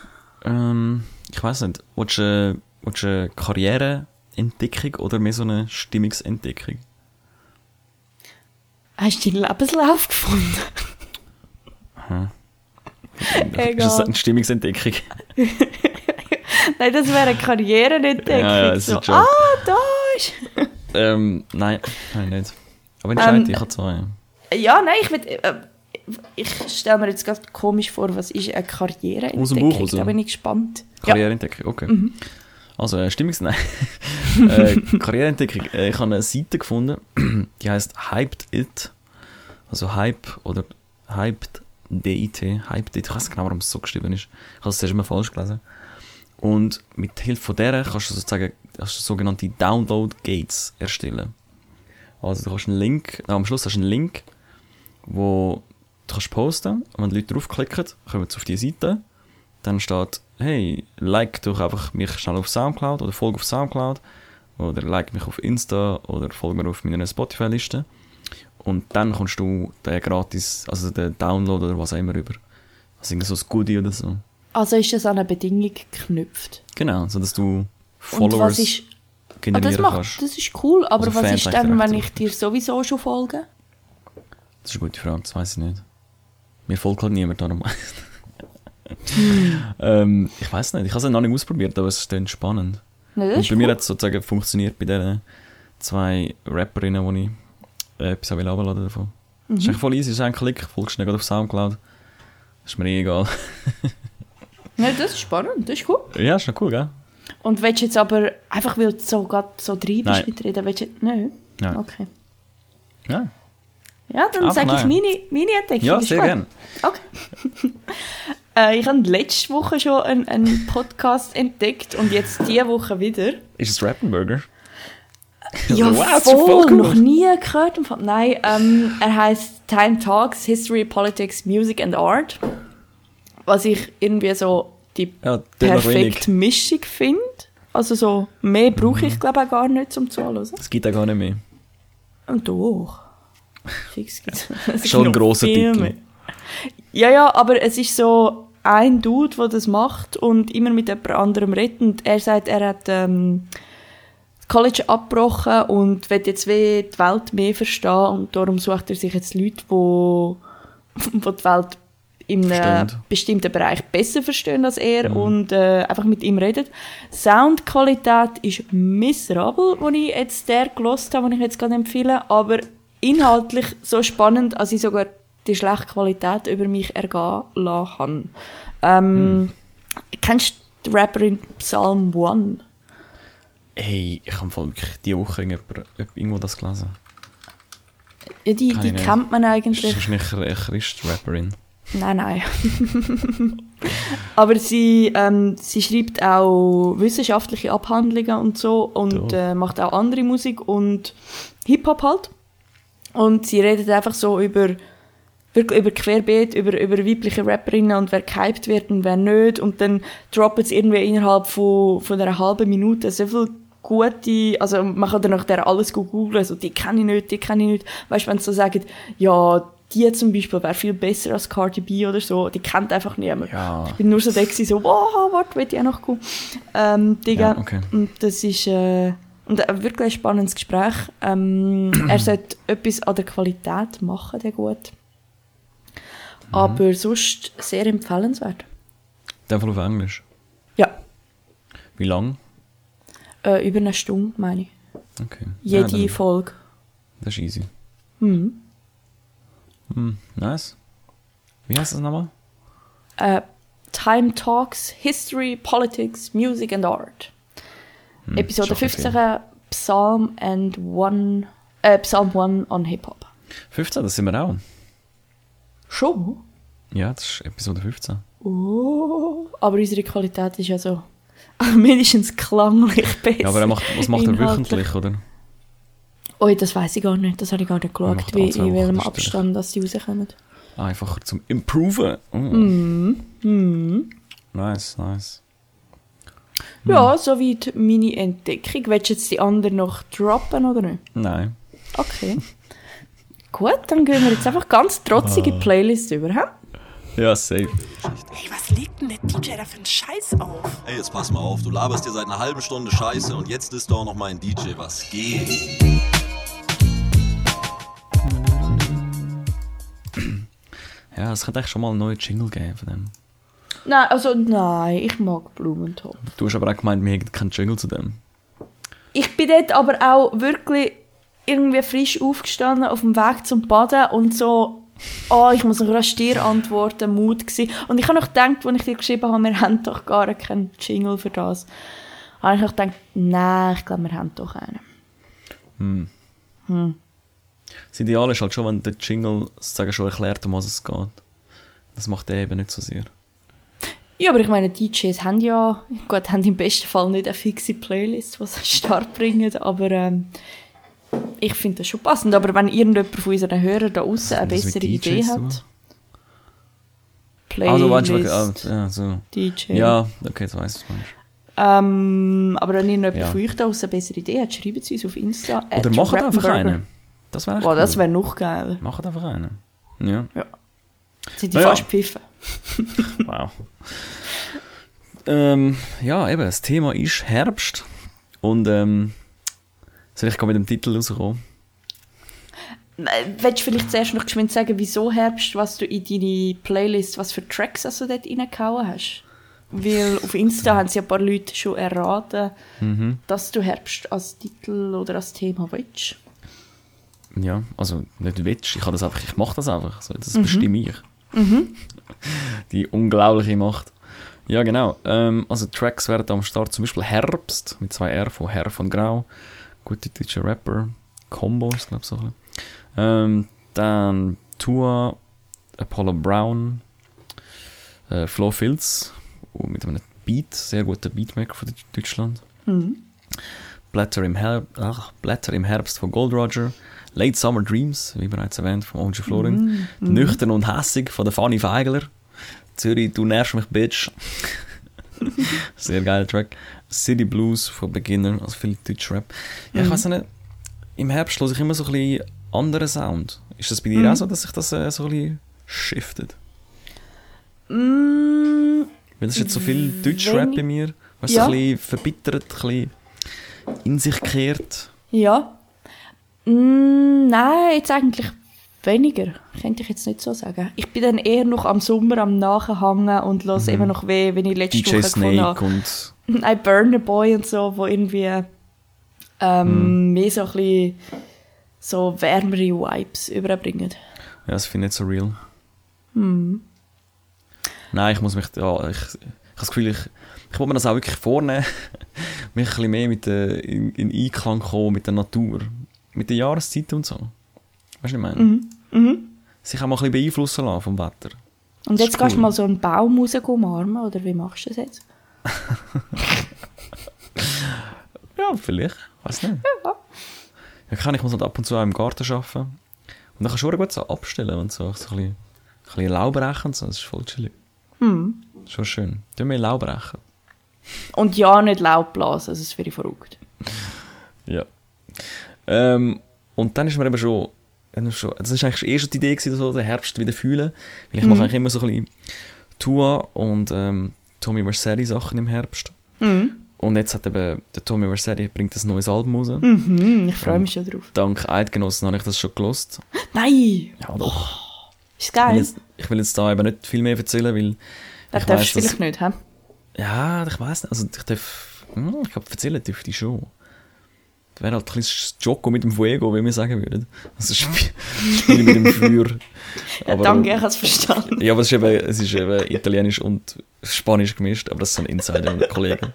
Ähm, ich weiß nicht. Willst du, willst du eine Karriereentdeckung oder mehr so eine Stimmungsentdeckung? Hast du deinen Lebenslauf gefunden? Ist das Egal. eine Stimmungsentdeckung? Nein, das wäre eine Karriereentdeckung. Ja, ja, so, ah, da ist... ähm, nein, nein, nicht. Aber entscheide Ähm, ich habe zwei. Ja, nein, ich, will, äh, ich stelle mir jetzt gerade komisch vor, was ist eine Karriereentdeckung? Aus dem Buch raus? Da bin ich gespannt. Karriereentdeckung, okay. Mhm. Also, äh, Stimmungs... Nein. äh, Karriereentdeckung. Äh, ich habe eine Seite gefunden, die heißt Hyped It. Also Hype oder Hyped DIT. Hyped It. Ich weiß nicht genau, warum es so geschrieben ist. Ich habe es zuerst mal falsch gelesen. Und mit Hilfe von der kannst du sozusagen kannst du sogenannte Download Gates erstellen. Also du hast einen Link, äh, am Schluss hast du einen Link, wo du kannst posten und wenn die Leute draufklicken, kommen sie auf die Seite dann steht, hey, like doch einfach mich schnell auf Soundcloud oder folge auf Soundcloud oder like mich auf Insta oder folge mir auf meiner Spotify-Liste und dann kommst du den gratis, also den Download oder was auch immer über. Also irgendwie so ein Goodie oder so. Also ist das an eine Bedingung geknüpft. Genau, so dass du Followers ist... Ah, generieren das, macht, kannst. das ist cool, aber Also was Fans ist dann, wenn ich dir sowieso schon folge? Das ist eine gute Frage, das weiß ich nicht. Mir folgt halt niemand darum. Hm. ähm, ich weiß nicht, ich habe es noch nicht ausprobiert, aber es ist dann spannend. Nein, das Und bei mir cool. hat es sozusagen funktioniert bei den zwei Rapperinnen, die ich äh, etwas will runterladen davon. Mhm. Das ist eigentlich voll easy, es ist ein Klick, folgst schnell auf Soundcloud. Ist mir eh egal. Nein, das ist spannend, das ist cool. ja, ist noch cool, gell? Und willst du jetzt aber, einfach weil du so, grad so drin bist Nein. mit reden, willst du... Nein? Ja. Okay. Ja, Ja, dann sage ich nein. meine, meine Entdeckung. ja sehr gerne. Okay. äh, ich habe letzte Woche schon einen, einen Podcast entdeckt und jetzt diese Woche wieder. Ist es Rappenburger? Ja, wow, voll, voll noch nie gehört. Nein, ähm, er heißt Time Talks, History, Politics, Music and Art. Was ich irgendwie so die Ja, perfekte Mischung finde. Also so, mehr brauche Mhm. ich glaube auch gar nicht zum Zuhören. Es gibt auch gar nicht mehr. Und doch. Fix gibt's. Es Schon ein grosser Titel. mehr. Ja, ja, aber es ist so ein Dude, der das macht und immer mit jemand anderem redet. Und er sagt, er hat ähm, das College abgebrochen und will jetzt wie die Welt mehr verstehen. Und darum sucht er sich jetzt Leute, die, die die Welt in einem bestimmten Bereich besser verstehen als er und äh, einfach mit ihm redet. Soundqualität ist miserabel, die ich jetzt der gelost habe, den ich jetzt gerade empfehle, aber inhaltlich so spannend, als ich sogar die schlechte Qualität über mich ergehen lassen habe. Ähm, Kennst du die Rapperin Psalm One? Hey, ich habe wirklich diese Woche irgendwo das gelesen. Ja, die, Kann die kennt man Das eigentlich. ist nicht eine Christ-Rapperin. Nein, nein. Aber sie, ähm, sie schreibt auch wissenschaftliche Abhandlungen und so und äh, macht auch andere Musik und Hip-Hop halt. Und sie redet einfach so über, wirklich über Querbeet, über, über weibliche Rapperinnen und wer gehypt wird und wer nicht. Und dann droppen sie irgendwie innerhalb von, von einer halben Minute so viel gute, also man kann dann nach der alles gut googlen, so die kenne ich nicht, die kenne ich nicht. Weißt du, wenn sie so sagen, ja, die zum Beispiel wäre viel besser als Cardi B oder so, die kennt einfach niemand. Ja. Ich bin nur so da gewesen, so, wow, warte, will ich auch noch kommen. Ähm, Digga. Ja, okay. Und das ist äh, und ein wirklich ein spannendes Gespräch. Ähm, er sollte etwas an der Qualität machen, der gut. Mhm. Aber sonst sehr empfehlenswert. Fall auf Englisch. Ja, Wie lang? äh, über eine Stunde, meine ich. Okay. Jede ja, dann- Folge. Das ist easy. Mhm. Hm, nice. Wie heißt das nochmal? Äh, Time Talks, History, Politics, Music and Art. Hm, Episode schon ein 15, viel. Psalm and One, äh, Psalm 1 on Hip-Hop. 15, das sind wir auch. Schon? Ja, das ist Episode 15. Oh, aber unsere Qualität ist ja so mindestens klanglich besser. Ja, aber er macht, was macht er wöchentlich, oder? Oh, das weiß ich gar nicht. Das habe ich gar nicht geschaut, wie, in welchem Abstand dass die rauskommen. Einfacher zum Improven. Oh. Mhm. Mhm. Nice, nice. Ja, soweit meine Entdeckung. Willst du jetzt die anderen noch droppen oder nicht? Nein. Okay. Gut, dann gehen wir jetzt einfach ganz trotzige Ah. Playlist über, hä? Ja, safe. Ey, was legt denn der DJ da für einen Scheiß auf? Ey, jetzt pass mal auf, du laberst dir seit einer halben Stunde Scheiße und jetzt ist doch noch mal ein DJ, was geht? Ja, es könnte eigentlich schon mal einen neuen Jingle geben von dem. Nein, also nein, ich mag Blumentopf. Du hast aber auch gemeint, wir hätten keinen Jingle zu dem. Ich bin dort aber auch wirklich irgendwie frisch aufgestanden auf dem Weg zum Baden und so, oh, ich muss noch rasch dir antworten, Mut gsi. Und ich habe noch gedacht, als ich dir geschrieben habe, wir haben doch gar keinen Jingle für das, habe ich noch gedacht, nein, ich glaube, wir haben doch einen. Das Ideal ist halt schon, wenn der Jingle sozusagen schon erklärt, um was es geht. Das macht er eben nicht so sehr. Ja, aber ich meine, DJs haben ja, gut, haben im besten Fall nicht eine fixe Playlist, die sie Start bringen, aber ähm, ich finde das schon passend. Aber wenn irgendjemand von unseren Hörern da außen eine bessere Idee hat? Playlist, Also, wirklich- ah, ja, so. DJ. Ja, okay, jetzt weiss ich, meinst. Ähm, aber wenn irgendjemand Ja. von euch da außen eine bessere Idee hat, schreibt sie uns auf Insta. Oder macht einfach einen. Das wäre Boah, das wäre noch geil. Macht einfach einen. Ja, Sind die ja. fast pfiffen. wow. ähm, ja, eben, das Thema ist Herbst. Und, ähm, soll ich mit dem Titel rauskommen? Äh, Willst du vielleicht zuerst noch geschwind sagen, wieso Herbst, was du in deine Playlist, was für Tracks also dort reingehauen hast? Weil auf Insta haben sie ein paar Leute schon erraten, Mhm. dass du Herbst als Titel oder als Thema willst. Ja, also nicht willst, ich, das einfach, ich mache das einfach. So, das bestimme ich. Die unglaubliche Macht. Ja, genau. Ähm, also Tracks werden am Start zum Beispiel Herbst mit zwei R von Herr von Grau. Gute deutsche Rapper. Combos, glaube ich so. Ähm, dann Tua, Apollo Brown, äh, Flo Fields oh, mit einem Beat, sehr guter Beatmaker von Deut- Deutschland. Blätter im, Her ach, Blätter im Herbst von Gold Roger. Late Summer Dreams, wie bereits erwähnt, von OG Florin. Nüchtern und hässig von der Fanny Feigler. Zürich, du nervst mich, Bitch. Sehr geiler Track. City Blues von Beginner, also viel Deutsch Rap. Ja, ich weiß nicht, im Herbst höre ich immer so ein bisschen anderen Sound. Ist das bei dir auch so, dass sich das äh, so ein bisschen shiftet? Mm, Weil das ist jetzt so viel Deutschrap bei mir. Weißt du, Ja. so ein bisschen verbittert, ein bisschen in sich gekehrt. ja. Mm, nein, jetzt eigentlich weniger. Könnte ich jetzt nicht so sagen. Ich bin dann eher noch am Sommer am Nachhängen und höre immer noch weh, wenn ich letzte DJ Woche gefunden habe. Snake und Nein, Burner Boy und so, wo irgendwie ähm, mehr so ein bisschen so wärmere Vibes überbringen. Ja, das finde ich nicht so real. Nein, ich muss mich, ja, ich, ich habe das Gefühl, ich, ich will mir das auch wirklich vornehmen, mich ein bisschen mehr mit der, in, in Einklang kommen mit der Natur, mit der Jahreszeit und so. Weißt du, was ich meine? Mhm. Sich auch mal ein bisschen beeinflussen lassen vom Wetter. Und jetzt ist gehst du cool. mal so einen Baum raus umarmen, oder wie machst du das jetzt? Ja, vielleicht. Weiß nicht. Ja. kann ich muss halt ab und zu auch im Garten arbeiten. Und dann kannst du auch gut so abstellen und so, so ein bisschen, ein bisschen Laub brechen und so. Das ist voll chillig. Hm. Schon schön. Tu mir Laub brechen. Und ja, nicht laut blasen, das wäre verrückt. Ja. Ähm, und dann ist mir eben schon, schon das ist eigentlich eh schon die Idee gewesen, so den Herbst wieder fühlen. Weil ich mache eigentlich immer so ein bisschen Tua und ähm, Tommy Vercetti Sachen im Herbst. Mhm. Und jetzt hat eben der Tommy Vercetti bringt ein neues Album raus. Mhm, ich freue mich schon drauf. Dank Eidgenossen habe ich das schon gelost. Nein! Ja, doch. Ist Ich will, geil. jetzt, ich will jetzt da eben nicht viel mehr erzählen, weil Das ich darfst du vielleicht nicht, hä? Ja, ich weiß nicht. Also ich darf, hm, ich glaube, erzählen dürfte ich schon. Das wäre halt ein bisschen Joko mit dem Fuego, wie wir sagen würden. Also Spiel, Spiel mit dem Feuer. Aber, Danke, ich habe es verstanden. Ja, aber es ist, eben, es ist eben italienisch und spanisch gemischt, aber das ist so ein Insider mit Kollegen.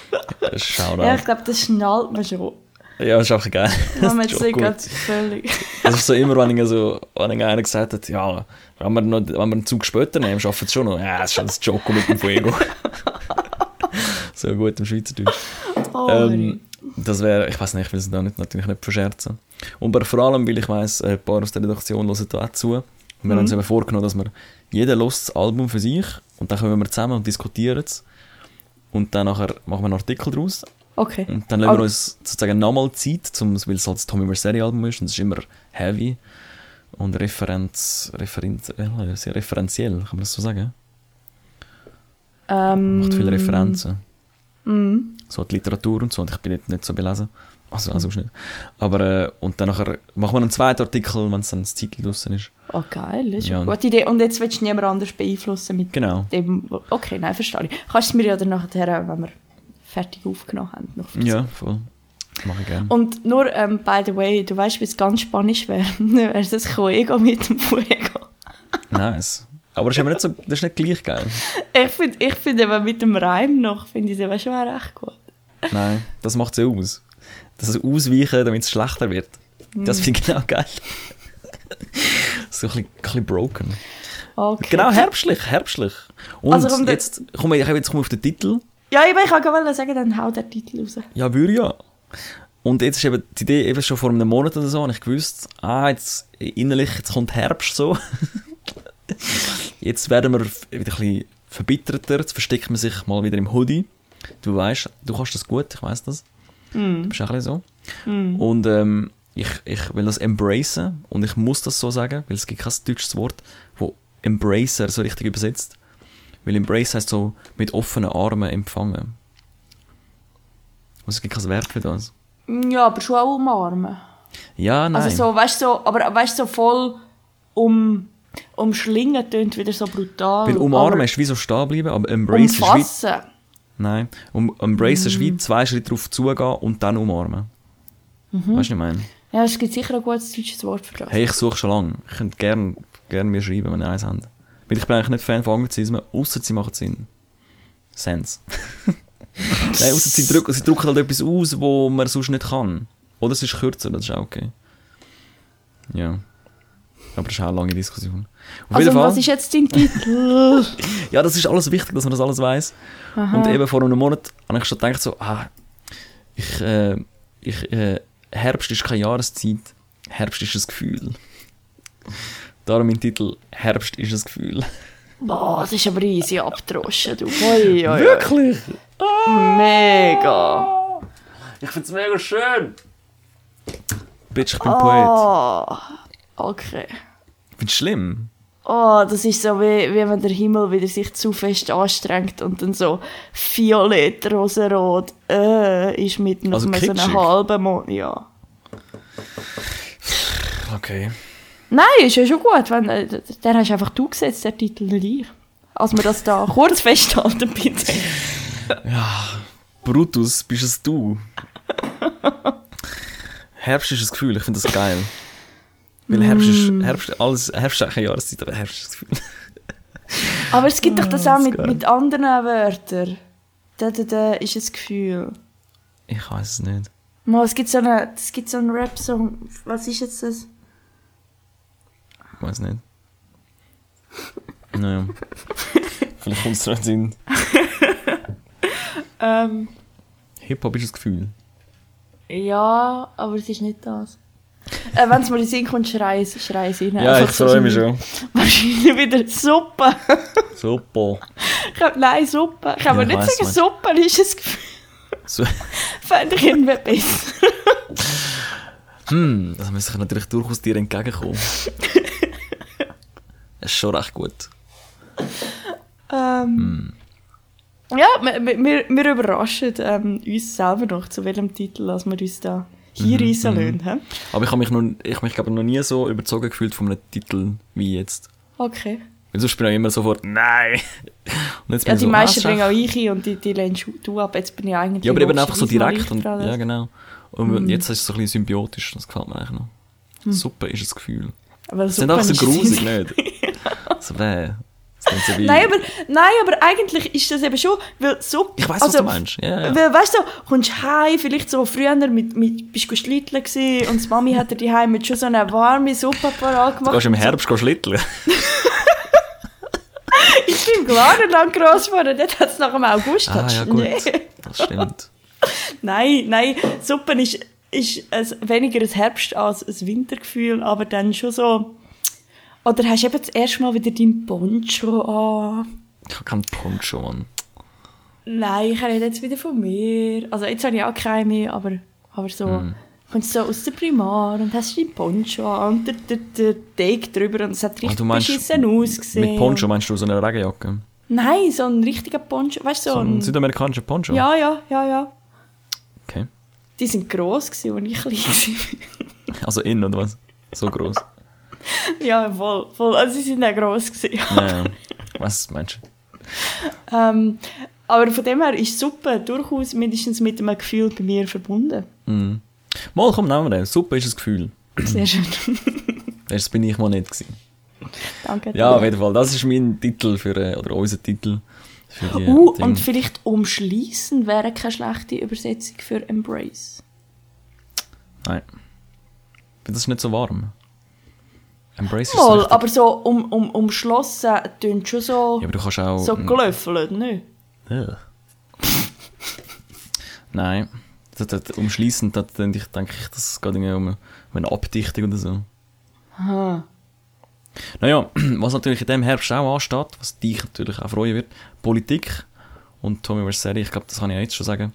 Shoutout. Ja, Ja, ich glaube, das schnallt man schon. ja, ist auch geil. Man Das jetzt ist völlig... Das ist so immer, wenn ich so, wenn ich einer gesagt hat, ja, wenn wir, noch, wenn wir einen Zug später nehmen, schaffen es schon noch. Ja, es ist schon das Joko mit dem Fuego. so gut im Schweizerdeutsch. Oh, Ähm, das wäre, ich weiß nicht, ich will es da nicht, natürlich nicht verscherzen. Und aber vor allem, weil ich weiss, ein paar aus der Redaktion hören da auch zu. Und wir haben uns eben vorgenommen, dass wir, jeder lost das Album für sich und dann kommen wir zusammen und diskutieren es. Und dann nachher machen wir einen Artikel daraus. okay. Und dann lassen wir uns sozusagen nochmal Zeit, zum, weil es halt das Tommy Mercedes Album ist und es ist immer heavy und Referenz, Referenz, äh, sehr referenziell, kann man das so sagen? Ähm, Macht viele Referenzen. mhm. So die Literatur und so, und ich bin nicht, nicht so belesen. Also, also nicht. Aber, äh, und dann nachher machen wir einen zweiten Artikel, wenn es dann das Titel draussen ist. Oh, geil, das ist Ja. eine gute Idee. Und jetzt willst du niemand anders beeinflussen mit Genau. dem... Okay, nein, verstehe ich. Kannst du mir ja dann nachher, wenn wir fertig aufgenommen haben, noch erzählen? Ja, voll. Mache ich gerne. Und nur, ähm, by the way, du weißt, wie es ganz spanisch wäre. wäre das Fuego mit dem Fuego. Nice. Aber das ist, nicht so, das ist nicht gleich geil. Ich finde ich find eben mit dem Reim noch, finde ich es eben schon recht gut. Nein, das macht es ja aus. Das ist ausweichen, damit es schlechter wird. Das finde ich genau geil. so ein bisschen, ein bisschen broken. Okay. Genau, herbstlich, herbstlich. Und Also jetzt komme ich, jetzt komme auf den Titel. Ja, eben, ich wollte sagen, dann hau der Titel raus. Ja, würde ja. Und jetzt ist eben die Idee, eben schon vor einem Monat oder so, habe ich gewusst, ah, jetzt innerlich, jetzt kommt Herbst so. jetzt werden wir wieder ein bisschen verbitterter, jetzt versteckt man sich mal wieder im Hoodie. Du weißt, du kannst das gut, ich weiß das. Du bist auch ein bisschen so. Und ähm, ich, ich will das embracen und ich muss das so sagen, weil es gibt kein deutsches Wort, wo embracer so richtig übersetzt. Weil embrace heißt so mit offenen Armen empfangen. Also es gibt kein Verb für das. Ja, aber schon auch umarmen. Ja, nein. Also so, weißt du, so, aber weißt du, so voll um, umschlingen tönt wieder so brutal. Weil umarmen ist wie so stehen bleiben, aber embrace ist wie... umfassen. Nein, um, embrace ist Mm. wie zwei Schritte drauf zugehen und dann umarmen. Mhm. Weißt du, was ich meine? Ja, es gibt sicher ein gutes deutsches Wort für das. Hey, ich suche schon lange. Ich könnte gerne gern mir schreiben, wenn ihr eins habt. Weil ich bin eigentlich nicht Fan von Anglizismen, außer sie machen Sinn. Sense. Nein, außer sie drücken, sie drücken halt etwas aus, wo man sonst nicht kann. Oder es ist kürzer, das ist auch okay. Ja. Aber das ist auch eine lange Diskussion. Auf also, jeden Fall. was ist jetzt dein Titel? Ja, das ist alles wichtig, dass man das alles weiß. Und eben vor einem Monat habe ich schon gedacht so, ah, ich, äh, ich, äh, Herbst ist keine Jahreszeit, Herbst ist ein Gefühl. Darum mein Titel Herbst ist ein Gefühl. Boah, das ist aber easy abdroschen, du. Oi, oi, oi. Wirklich? Mega. Ich find's mega schön. Bitch, ich bin Poet. Okay. Find's schlimm? Oh, das ist so wie, wie wenn der Himmel wieder sich zu fest anstrengt und dann so violett, rosarot äh, ist mit noch Also mal so einem halben Mond. Ja. Okay. Nein, ist ja schon gut. Wenn, äh, der hast einfach du gesetzt, der Titel, nicht ich. Als wir das da kurz festhalten, bitte. Brutus, bist es du? Herbst ist ein Gefühl, ich finde das geil. Weil Herbst ist, Herbst, alles, Herbst ist eine Jahreszeit, aber Herbst ist das Gefühl. Aber es gibt doch das auch mit, mit anderen Wörtern. Da, da, da ist ein Gefühl. Ich weiß es nicht. Mal, es gibt so eine, es gibt so einen Rap-Song. Was ist jetzt das? Ich weiß nicht. Naja. Vielleicht kommt es nicht in. Ähm, Hip-Hop ist ein Gefühl. ja, aber es ist nicht das. Äh, Wenn es mal in Sinn kommt, schrei es schrei rein. Ja, Einfach ich so freue mich schon. Wahrscheinlich wieder Suppe. Hab, nein, Suppe. Kann Ja, ich nicht sagen, Mensch. Suppe ist ein Gefühl. So, Fände ich irgendwie besser. hm, das müsste ich natürlich durchaus dir entgegenkommen. Das ist schon recht gut. Ähm, Ja, wir, wir- wir, wir überraschen ähm, uns selber noch, zu welchem Titel als wir uns da hinreissen lassen. hä? Aber ich habe mich, noch, ich mich glaube noch nie so überzogen gefühlt von einem Titel wie jetzt. Okay. Weil sonst bin ich immer sofort, nein. Und jetzt bin Ja, die so, meisten ah, bringen auch ich und die, die lehnst du ab. Jetzt bin ich eigentlich... Ja, aber eben einfach so direkt. Und, ja, das. genau. Und jetzt ist es so ein bisschen symbiotisch, das gefällt mir eigentlich noch. Suppe ist ein Gefühl. Aber Das sind einfach so grusig, nicht? So, bäh. So wie... Nein aber, nein, aber eigentlich ist das eben schon, weil Suppe... Ich weiss, was du meinst. Ja, ja. Weil, weißt du, kommst heim, vielleicht so früher mit, mit, bist du schlitteln gewesen und die Mami hat dir die Heim mit schon so eine warme Suppe parat Du gemacht. gehst im Herbst schlitteln. Ich bin im Gladenland gross geworden, dort hat es nach dem August. Ah, ja, gut. Nee. Das stimmt. Nein, nein, Suppe ist, ist ein, weniger ein Herbst- als ein Wintergefühl, aber dann schon so... Oder hast du eben das erste Mal wieder deinen Poncho an? Ich habe keinen Poncho, Mann. Nein, ich rede jetzt wieder von mir. Also jetzt habe ich auch keinen mehr, aber, aber so... Mhm. Kommst so aus der Primar und hast deinen Poncho an und der, der, der Deck drüber und es hat richtig Ah, meinst, beschissen ausgesehen. Mit Poncho meinst du so eine Regenjacke? Nein, so ein richtiger Poncho. Weißt du, so, So ein ein... südamerikanischer Poncho? Ja, ja, ja, ja. Okay. Die sind gross gewesen, als ich klein war. Also innen, oder was? So groß. Ja, voll, voll. Also sie sind auch gross gewesen. Ja. Was meinst du? ähm, aber von dem her ist Suppe durchaus mindestens mit einem Gefühl bei mir verbunden. Mhm. Mal, komm, nehmen wir den. Suppe ist ein Gefühl. Sehr schön. Das bin ich mal nicht gewesen. Danke. Ja, auf jeden Fall. Das ist mein Titel für, äh, oder unser Titel für die Uh, Ding. und vielleicht umschließen wäre keine schlechte Übersetzung für Embrace. Nein. Das ist nicht so warm. Embrace Mal, richtig- aber so um, um, umschlossen tönt schon so, Ja, aber du kannst auch... so gelöffelt, ne? Ugh. Nein. Das, das, umschliessend, da denke ich, denke ich, das geht irgendwie um, um eine Abdichtung oder so. Aha. Naja, was natürlich in diesem Herbst auch ansteht, was dich natürlich auch freuen wird, Politik. Und Tommy Verselli, ich glaube, das kann ich jetzt schon sagen,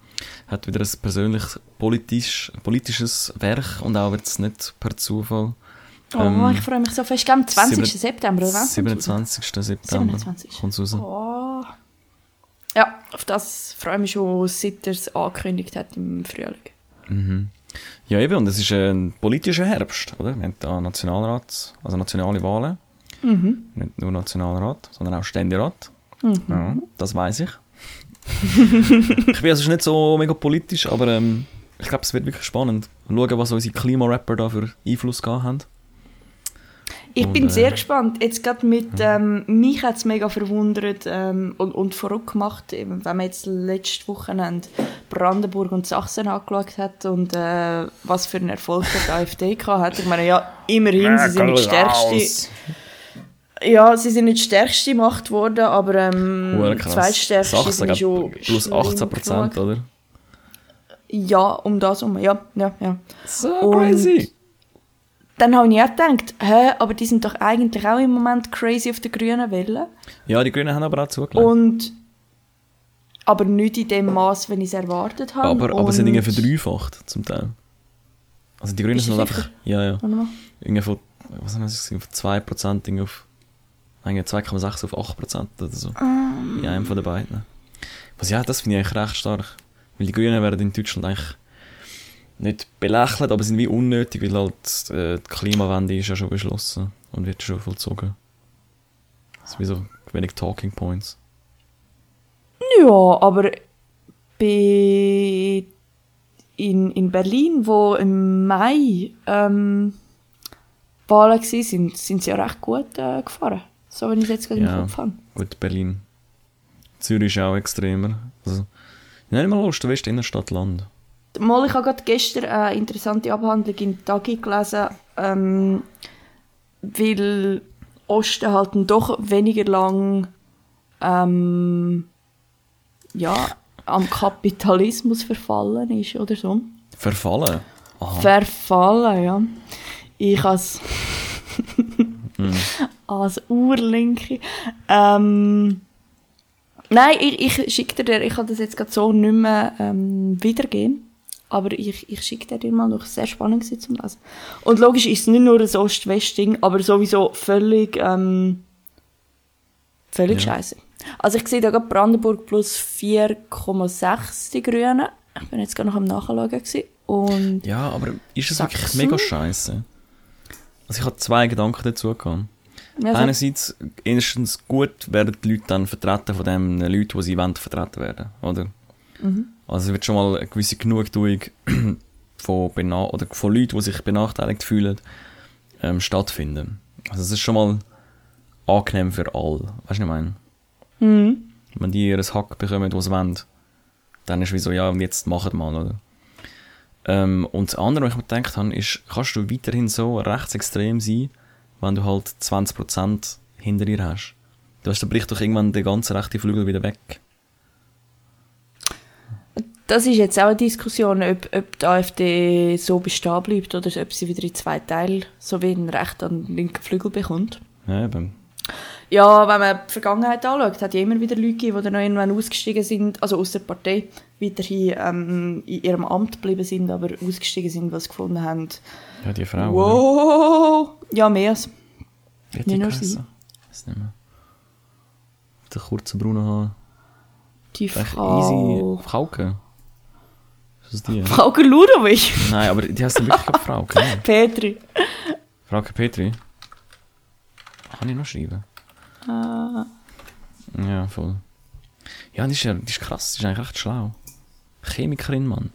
hat wieder ein persönlich politisch, politisches Werk und auch jetzt nicht per Zufall. Oh, Ähm, ich freue mich so fest. Am 20. sieben- September, oder? was? 27. September 27. kommt raus. Oh. Ja, auf das freue ich mich schon, seit er es angekündigt hat im Frühling. Ja, eben, und es ist ein politischer Herbst, oder? Wir haben da Nationalrat, also nationale Wahlen. Nicht nur Nationalrat, sondern auch Ständerat. Ja, das weiß ich. ich bin also nicht so mega politisch, aber ähm, ich glaube, es wird wirklich spannend. Schauen, was unsere Klimarapper da für Einfluss gehabt haben. Ich Und, bin äh, sehr gespannt. Jetzt gerade mit, ähm, mich hat es mega verwundert ähm, und, und verrückt gemacht, eben, wenn man jetzt letztes Wochenende Brandenburg und Sachsen angeschaut hat und äh, was für einen Erfolg der AfD hat. Ich meine, ja, immerhin, sie sind nicht die stärkste... Ja, sie sind nicht die stärkste Macht geworden, aber ähm, krass. zweitstärkste Sachsen, sind schon plus schlimm 18 Prozent, oder? Ja, um das herum, ja, ja, ja. So Und- crazy. Dann habe ich auch gedacht, hä, aber die sind doch eigentlich auch im Moment crazy auf der grünen Welle. Ja, die Grünen haben aber auch zugelegt. Und aber nicht in dem Maß, wenn ich es erwartet habe. aber, aber sie sind irgendwie verdreifacht, zum Teil. Also die Grünen sind halt einfach... Ja, ja. Irgendwie von, was haben wir von 2% irgendwie auf, irgendwie 2,6 auf 8% oder so. In einem von den beiden. Was ja, das finde ich eigentlich recht stark. Weil die Grünen werden in Deutschland eigentlich nicht belächelt, aber sind wie unnötig, weil halt äh, die Klimawende ist ja schon beschlossen und wird schon vollzogen. Das ist wie so wenig Talking Points. Ja, aber bei in, in Berlin, wo im Mai ähm, Wahlen waren, sind, sind sie ja recht gut äh, gefahren. So, wenn ich es jetzt gerade Ja. im Kopf habe. Gut, Berlin. Zürich ist auch extremer. Also, nicht mal Lust, du weißt, Innenstadt, Land. Mal, ich habe gerade gestern eine interessante Abhandlung in Tagi gelesen, ähm, weil Osten halt doch weniger lang ähm, ja, am Kapitalismus verfallen ist oder so. Verfallen. Aha. Verfallen, ja. Ich als, als Urlinke. Ähm, nein, ich, ich schicke dir, ich kann das jetzt gerade so nicht mehr ähm, wiedergeben. Aber ich, ich schicke dir mal noch. Sehr spannend gewesen zum Lesen. Und logisch ist es nicht nur ein Ost-West-Ding, aber sowieso völlig, ähm, völlig Ja. scheiße. Also ich sehe da gerade Brandenburg plus 4,6 die Grünen. Ich bin jetzt gerade noch am Nachschauen gewesen. Und Ja, aber ist es wirklich mega scheiße? Also ich habe zwei Gedanken dazu gehabt. ja, so- Einerseits, erstens gut werden die Leute dann vertreten von den Leuten, die sie wollen vertreten werden, oder? Mhm. Also es wird schon mal eine gewisse Genugtuung von, bena oder von Leuten, die sich benachteiligt fühlen, ähm, stattfinden. Also es ist schon mal angenehm für alle. Weißt du, was ich meine? Mhm. Wenn die ihr Hack bekommen, was sie wollen, dann ist es wie so, ja, und jetzt machen mal, oder? Ähm, und das andere, was ich mir gedacht habe, ist, kannst du weiterhin so rechtsextrem sein, wenn du halt 20% hinter dir hast? Du hast, da bricht doch irgendwann der ganze rechte Flügel wieder weg. Das ist jetzt auch eine Diskussion, ob, ob die AfD so bestehen bleibt oder ob sie wieder in zwei Teile so wie einen rechten und einen linken Flügel bekommt. Ja, eben. Ja, wenn man die Vergangenheit anschaut, hat ja immer wieder Leute gegeben, die dann noch irgendwann ausgestiegen sind, also aus der Partei, weiterhin ähm, in ihrem Amt geblieben sind, aber ausgestiegen sind, was gefunden haben. Ja, die Frau. Oder? Wow! Ja, mehr als. Wie hat Nicht die nur geheißen? sie. Weiß nicht mehr. Mit der kurzen braunen Haar. Die Echt Frau. easy. Frauke. Das die? Frau Ludovic. Nein, aber die heißt wirklich gerade Frauke. ne? Petri. Frauke Petri. Kann ich noch schreiben? Ah. Ja, voll. Ja, die ist, ja, die ist krass, die ist eigentlich recht schlau. Chemikerin, Mann.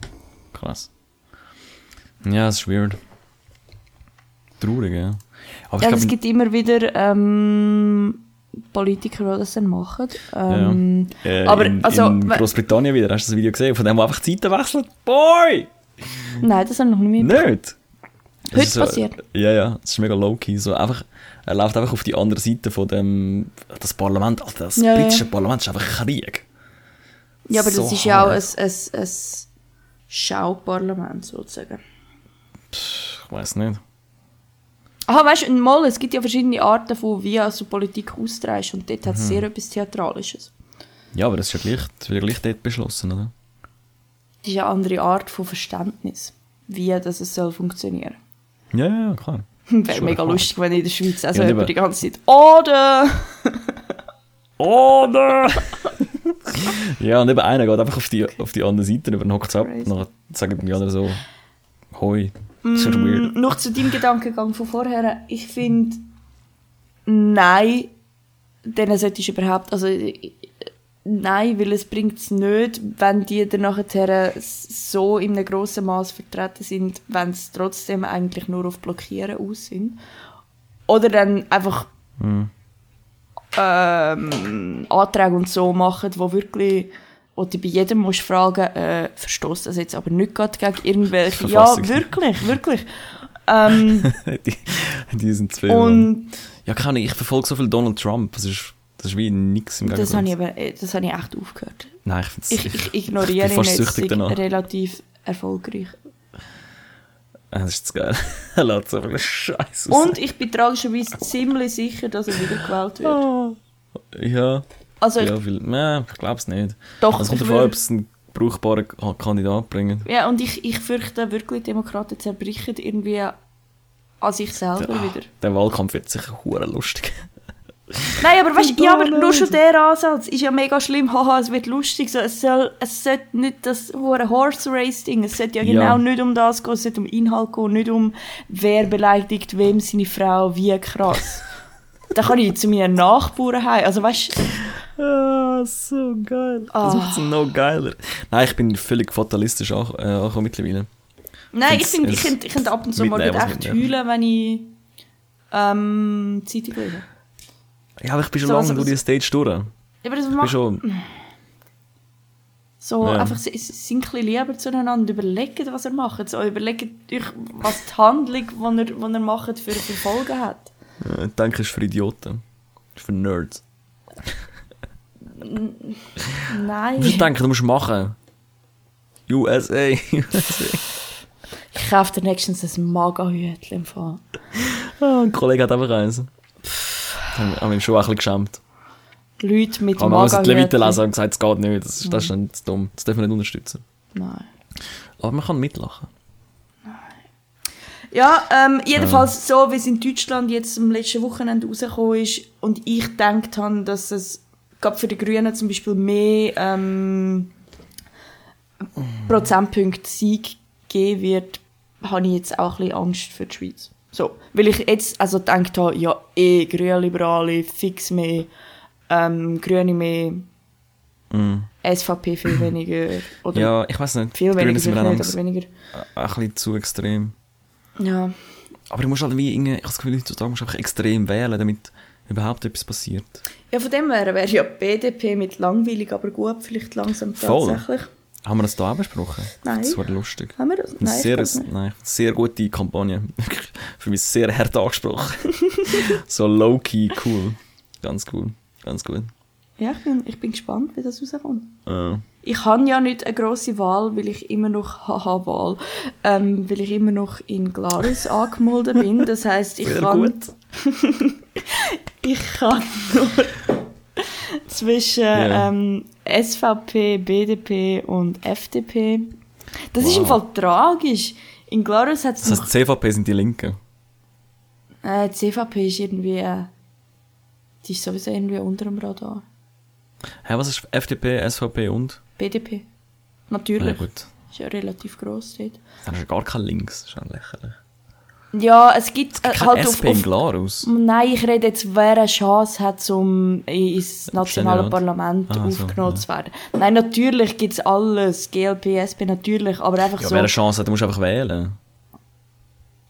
Krass. Ja, das ist weird. Traurig, ja. Aber Ja, es gibt immer wieder ähm, Politiker, die das dann machen. Ähm, äh, aber, in, also, in Großbritannien wieder, hast du das Video gesehen, von dem, der einfach die Seiten wechselt? Boy! Nein, das habe ich noch nicht mehr. Nicht? Heute so, passiert. Ja, ja, es ist mega low-key. So einfach, er läuft einfach auf die andere Seite von dem, das Parlament, also das Ja, ja. britische Parlament ist einfach Krieg. Ja, aber So das ist ja auch ein, ein, ein Schauparlament sozusagen. Ich weiß nicht. Aha, weißt du, mal, es gibt ja verschiedene Arten von, wie also Politik austreibst und dort hat Mhm. es sehr etwas Theatralisches. Ja, aber das ist ja gleich, das wird ja gleich dort beschlossen, oder? Das ist eine andere Art von Verständnis, wie das es soll funktionieren. Ja, ja, klar. Wäre mega klar. lustig, wenn in der Schweiz also Ja, jemand die ganze Zeit «Oder!» Oder? ja, und eben einer geht einfach auf die, auf die andere Seite den hockt ab. Crazy. Und dann sagen die anderen so, hoi. Das ist weird. Mm, Noch zu deinem Gedankengang von vorher. Ich finde, nein, denen solltest du überhaupt, also äh, nein, weil es bringt es nicht, wenn die dann nachher so in einem grossen Maß vertreten sind, wenn es trotzdem eigentlich nur auf Blockieren aus sind. Oder dann einfach Hm. ähm, Anträge und so machen, wo wirklich du bei jedem musst fragen, äh, verstoßt das jetzt aber nicht gerade gegen irgendwelche... Ja, wirklich, wirklich. Ähm, die, die sind zwei. Und Ja, keine ich verfolge so viel Donald Trump. Das ist, das ist wie nix im das habe ich, Gegensatz. aber, das habe ich echt aufgehört. Nein, ich finde Ich, ich ignoriere ich ihn bin fast jetzt relativ erfolgreich. Ah, Das ist zu geil. er lässt so viel Scheiße Und ich bin tragischerweise ziemlich sicher, dass er wiedergewählt wird. Ja, Also, ja, viel, nee, ich glaube es nicht. doch, Es kommt ich davon, ob es einen brauchbaren Kandidat bringen. ja, und ich, ich fürchte wirklich, Demokraten zerbrechen irgendwie an sich selber Ah, wieder. Der Wahlkampf wird sicher hure lustig. Nein, aber weißt, ja, aber nur schon der Ansatz ist ja mega schlimm. Haha, es wird lustig. So, es, soll, es sollte nicht das hure Horse Race Ding. Es sollte ja Ja. genau nicht um das gehen. Es sollte um Inhalt gehen, nicht um wer beleidigt wem seine Frau wie krass. da kann ich zu meinen Nachbarn heim. Also weißt, Ah, Ah, so geil. Das Ah. macht es noch geiler. Nein, ich bin völlig fatalistisch auch, äh, auch mittlerweile. Nein, ich finde, ich finde ab und zu mal echt heulen, wenn ich ähm, Zeitung lese. Ja, aber ich bin schon So, lange also durch die das- Stage durch. Ja, aber das Ich bin macht schon... so Ja. einfach, sind ein bisschen lieber zueinander, überlegt, was er macht. So, überlegt euch, was die Handlung, die er, die er macht, für, für Folgen hat. Äh, ich denke, es ist für Idioten. Es ist für Nerds. Nein. Du musst denken, du musst machen. USA. USA. Ich kaufe dir nächstens ein Maga-Hütchen im Fall. Ah, ein Kollege hat einfach eins. Haben haben mich schon ein bisschen geschämt. Leute mit Aber man muss die Leviten Maga-Hütchen. lesen und gesagt, es geht nicht. Das ist, das ist zu dumm. Das darf man nicht unterstützen. Nein. Aber man kann mitlachen. Ja, ähm, jedenfalls so, wie es in Deutschland jetzt am letzten Wochenende rausgekommen ist und ich gedacht habe, dass es gerade für die Grünen zum Beispiel mehr ähm, Prozentpunkte Sieg geben wird, habe ich jetzt auch ein bisschen Angst für die Schweiz. So, weil ich jetzt also gedacht habe, ja, eh, Grünliberale, fix mehr, ähm, Grüne mehr, SVP viel weniger, oder Mm. Ja, ich weiß nicht. viel Die weniger, sind dann nicht, weniger. ein bisschen zu extrem. Ja. Aber du musst halt wie irgendwie, ich habe das Gefühl, heutzutage musst du einfach extrem wählen, damit überhaupt etwas passiert. Ja, von dem her wäre ja BDP mit langweilig, aber gut vielleicht langsam Voll. tatsächlich. Haben wir das da auch besprochen? Nein. Das war lustig. Haben wir das? Nein, sehr, nein, sehr gute Kampagne. Für mich sehr hart angesprochen. so low-key, cool. Ganz cool. Ganz gut. Ja, ich bin, ich bin gespannt, wie das rauskommt. Äh, Ich habe ja nicht eine grosse Wahl, weil ich immer noch, haha, Wahl, ähm, weil ich immer noch in Glarus angemeldet bin. Das heisst, ich Sehr kann, ich kann nur zwischen Ja. ähm, SVP, BDP und FDP. Das ist im Wow. Fall tragisch. In Glarus hat es das heißt, CVP sind die Linken. Äh, CVP ist irgendwie. äh, Die ist sowieso irgendwie unter dem Radar. Hä, was ist FDP, SVP und? BDP. Na Natürlich. gut. Ist ja relativ gross dort. Dann ist ja gar kein Links. Das ist ja lächerlich. Ja, es gibt, äh, halt SP auf, in auf Glarus. Nein, ich rede jetzt, wer eine Chance hat, um ins nationale. Parlament Ah, so, aufgenommen ja. zu werden. Nein, natürlich gibt es alles. GLP, SP natürlich. Aber einfach Ja, so. wer eine Chance hat, du musst einfach wählen.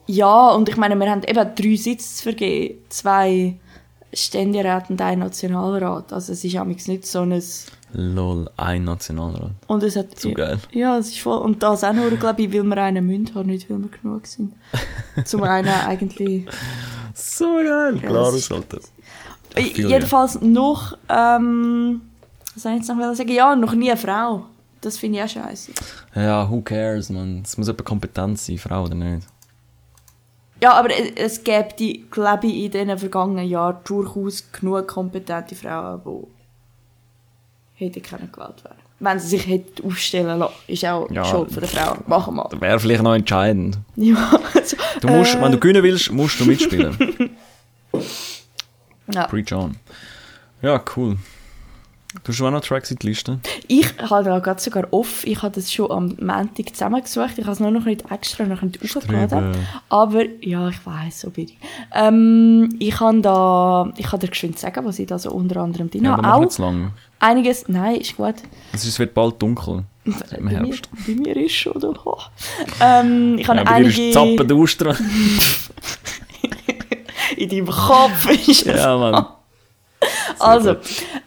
Ja, und ich meine, wir haben eben drei Sitze zu vergeben. Zwei Ständeräte und ein Nationalrat. Also es ist amigs nicht so ein... Lol, ein Nationalrat. Und es hat... So geil. Ja, es ist voll... Und das auch nur, glaube ich, weil wir einen Münd haben, nicht weil wir genug sind. Zum einen eigentlich... So geil. Alter. Äh, Viel, Jedenfalls noch... Ähm, was soll ich jetzt noch sagen? Ja, noch nie eine Frau. Das finde ich auch scheiße. Ja, who cares, man. Es muss jemand kompetent sein, Frau oder nicht. Ja, aber es, gäbe die, glaube ich, in den vergangenen Jahren durchaus genug kompetente Frauen, die hätten können gewählt werden. Wenn sie sich hätten aufstellen lassen, ist auch Ja. Schuld von der Frau. Machen wir. Das wäre vielleicht noch entscheidend. Ja, also, Du musst, äh, wenn du gewinnen willst, musst du mitspielen. ja. Preach on. Ja, cool. Du hast auch noch Tracks in die Liste? Ich habe da gerade sogar off, ich habe das schon am Montag zusammengesucht, ich habe es nur noch nicht extra noch aufgeladen. Aber, ja, ich weiß so bin ich. Ähm, ich kann da, ich kann dir geschwind sagen, was ich da so unter anderem drin Ja, habe. Auch nicht lang. einiges, nein, ist gut. Es ist- es wird bald dunkel. Im Bei mir, Herbst. bei mir ist schon, oder? Oh. Ähm, ich habe Ja, bei dir ist. Zappen in deinem Kopf ist es ja, Mann. Also,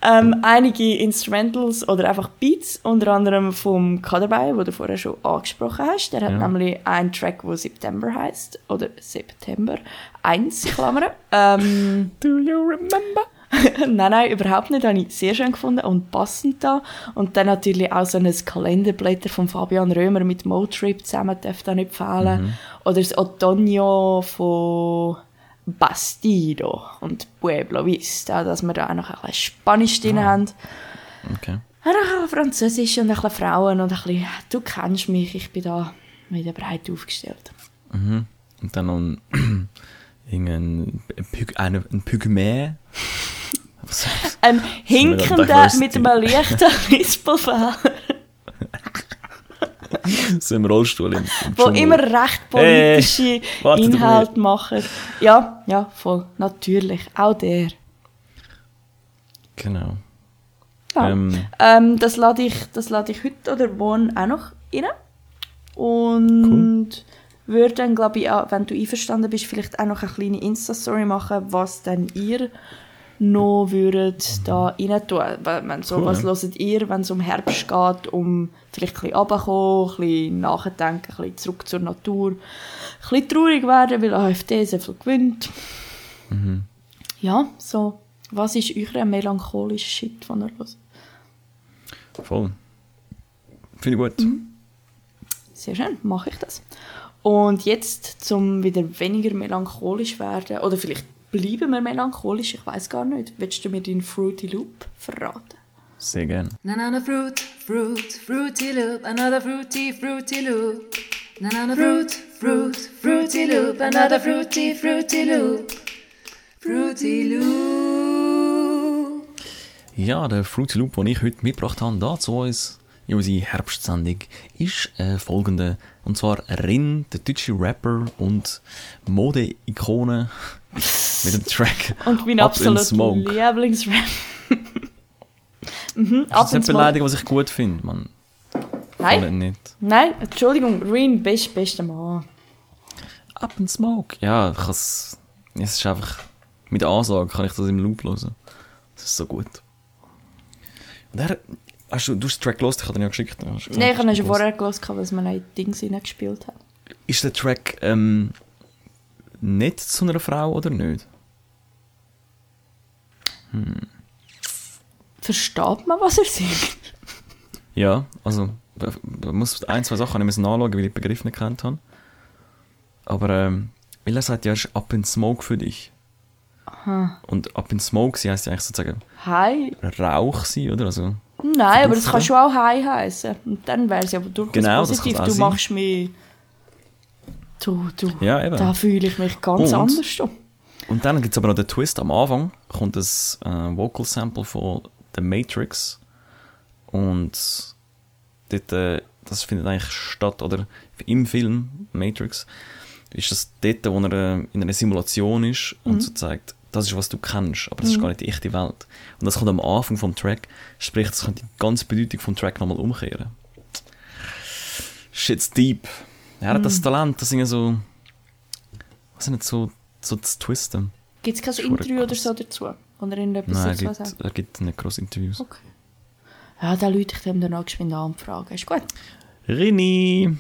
ähm, einige Instrumentals oder einfach Beats, unter anderem vom Kaderbei, wo du vorher schon angesprochen hast. Der hat Ja. nämlich einen Track, der September heißt oder September 1, Klammern. Ähm, Do you remember? nein, nein, überhaupt nicht. Habe ich sehr schön gefunden und passend da. Und dann natürlich auch so ein Kalenderblätter von Fabian Römer mit Motrip zusammen darf da nicht fehlen. Oder das Otoño von Bastido und Pueblo Vista, dass wir da auch noch ein bisschen Spanisch drin haben. Okay. Auch noch ein bisschen Französisch und ein bisschen Frauen und ein bisschen, du kennst mich, ich bin da wieder breit aufgestellt. Und dann noch ein, irgendein Py- eine- ein Pygmäe. Ein Hinkender mit einem leichten Rispelfell, so im Rollstuhl. Im, im wo immer recht politische Hey, Inhalte machen. Ja, ja, voll, natürlich, auch der. Genau. Genau. Ähm, Ähm, das lade ich, das lade ich heute oder morgen auch noch rein. Und würde dann, glaube ich, auch, wenn du einverstanden bist, vielleicht auch noch eine kleine Insta-Story machen, was dann ihr noch würdet da rein tun. Wenn, so, Cool, was ja. hört ihr, wenn es um Herbst geht, um vielleicht ein bisschen runterkommen, ein bisschen nachdenken, ein bisschen zurück zur Natur, ein bisschen traurig werden, weil AfD sehr viel gewinnt. Mhm. Ja, so. Was ist euer melancholischer Shit, den ihr hört? voll. Finde ich gut. Mhm. Sehr schön, mache ich das. Und jetzt, zum wieder weniger melancholisch werden, oder vielleicht bleiben wir melancholisch, ich weiß gar nicht. Willst du mir deinen Fruity Loop verraten? Sehr gerne. Another fruit, fruit, fruity loop, another fruity, fruity loop. Another fruit, fruit, fruity loop, another fruity, fruity loop. Fruity loop. Ja, der Fruity Loop, den ich heute mitgebracht habe, da zu uns in unsere Herbstsendung, ist äh, folgende. Und zwar Rin, der deutsche Rapper und Mode-Ikone mit dem Track Und mein absoluter. Lieblingsrap. mhm, Das ist zu. beleidigen, was ich gut finde, man. Nein, nein, Entschuldigung, Reen, best, bester Mann. Up in Smoke. Ja, ich es ist einfach, mit Ansage kann ich das im Loop hören. Das ist so gut. Und er, hast du, du hast den Track los, ich habe den ja geschickt. Gesagt, Nein, ich habe du schon vorher gehört, was man in Dings gespielt hat. Ist der Track ähm, nicht zu einer Frau oder nicht? Versteht man, was er singt? Ja, also man muss ein, zwei Sachen müssen nachschauen, weil ich den Begriff nicht kennt habe. Aber ähm, weil er sagt ja, es ist Up in Smoke für dich. Und Up in Smoke, sie heisst ja eigentlich sozusagen Hi. Rauch sein, oder? Also, Nein, aber das kann schon auch Hi heißen. Und dann wäre es ja aber durchaus Genau, positiv. Du machst mich. Du, du. Ja, eben. Da fühle ich mich ganz Und? anders. schon. Und dann gibt es aber noch den Twist am Anfang, kommt das äh, Vocal Sample von The Matrix. Und dort, äh, das findet eigentlich statt, oder im Film Matrix, ist das dort, wo er äh, in einer Simulation ist und so zeigt, das ist, was du kennst, aber das ist gar nicht die echte Welt. Und das kommt am Anfang vom Track, sprich, das könnte die ganze Bedeutung vom Track nochmal umkehren. Shit's deep. Er hat das Talent, das irgendwie so, was nicht so, so zu twisten. Gibt es kein verdammt Interview oder krass. so dazu? Oder irgendetwas Nein, er gibt, sagen? er gibt nicht grosse Interviews. Okay. Ja, dann Leute ich dem dann auch geschwind anfragen. Ist gut. Rini!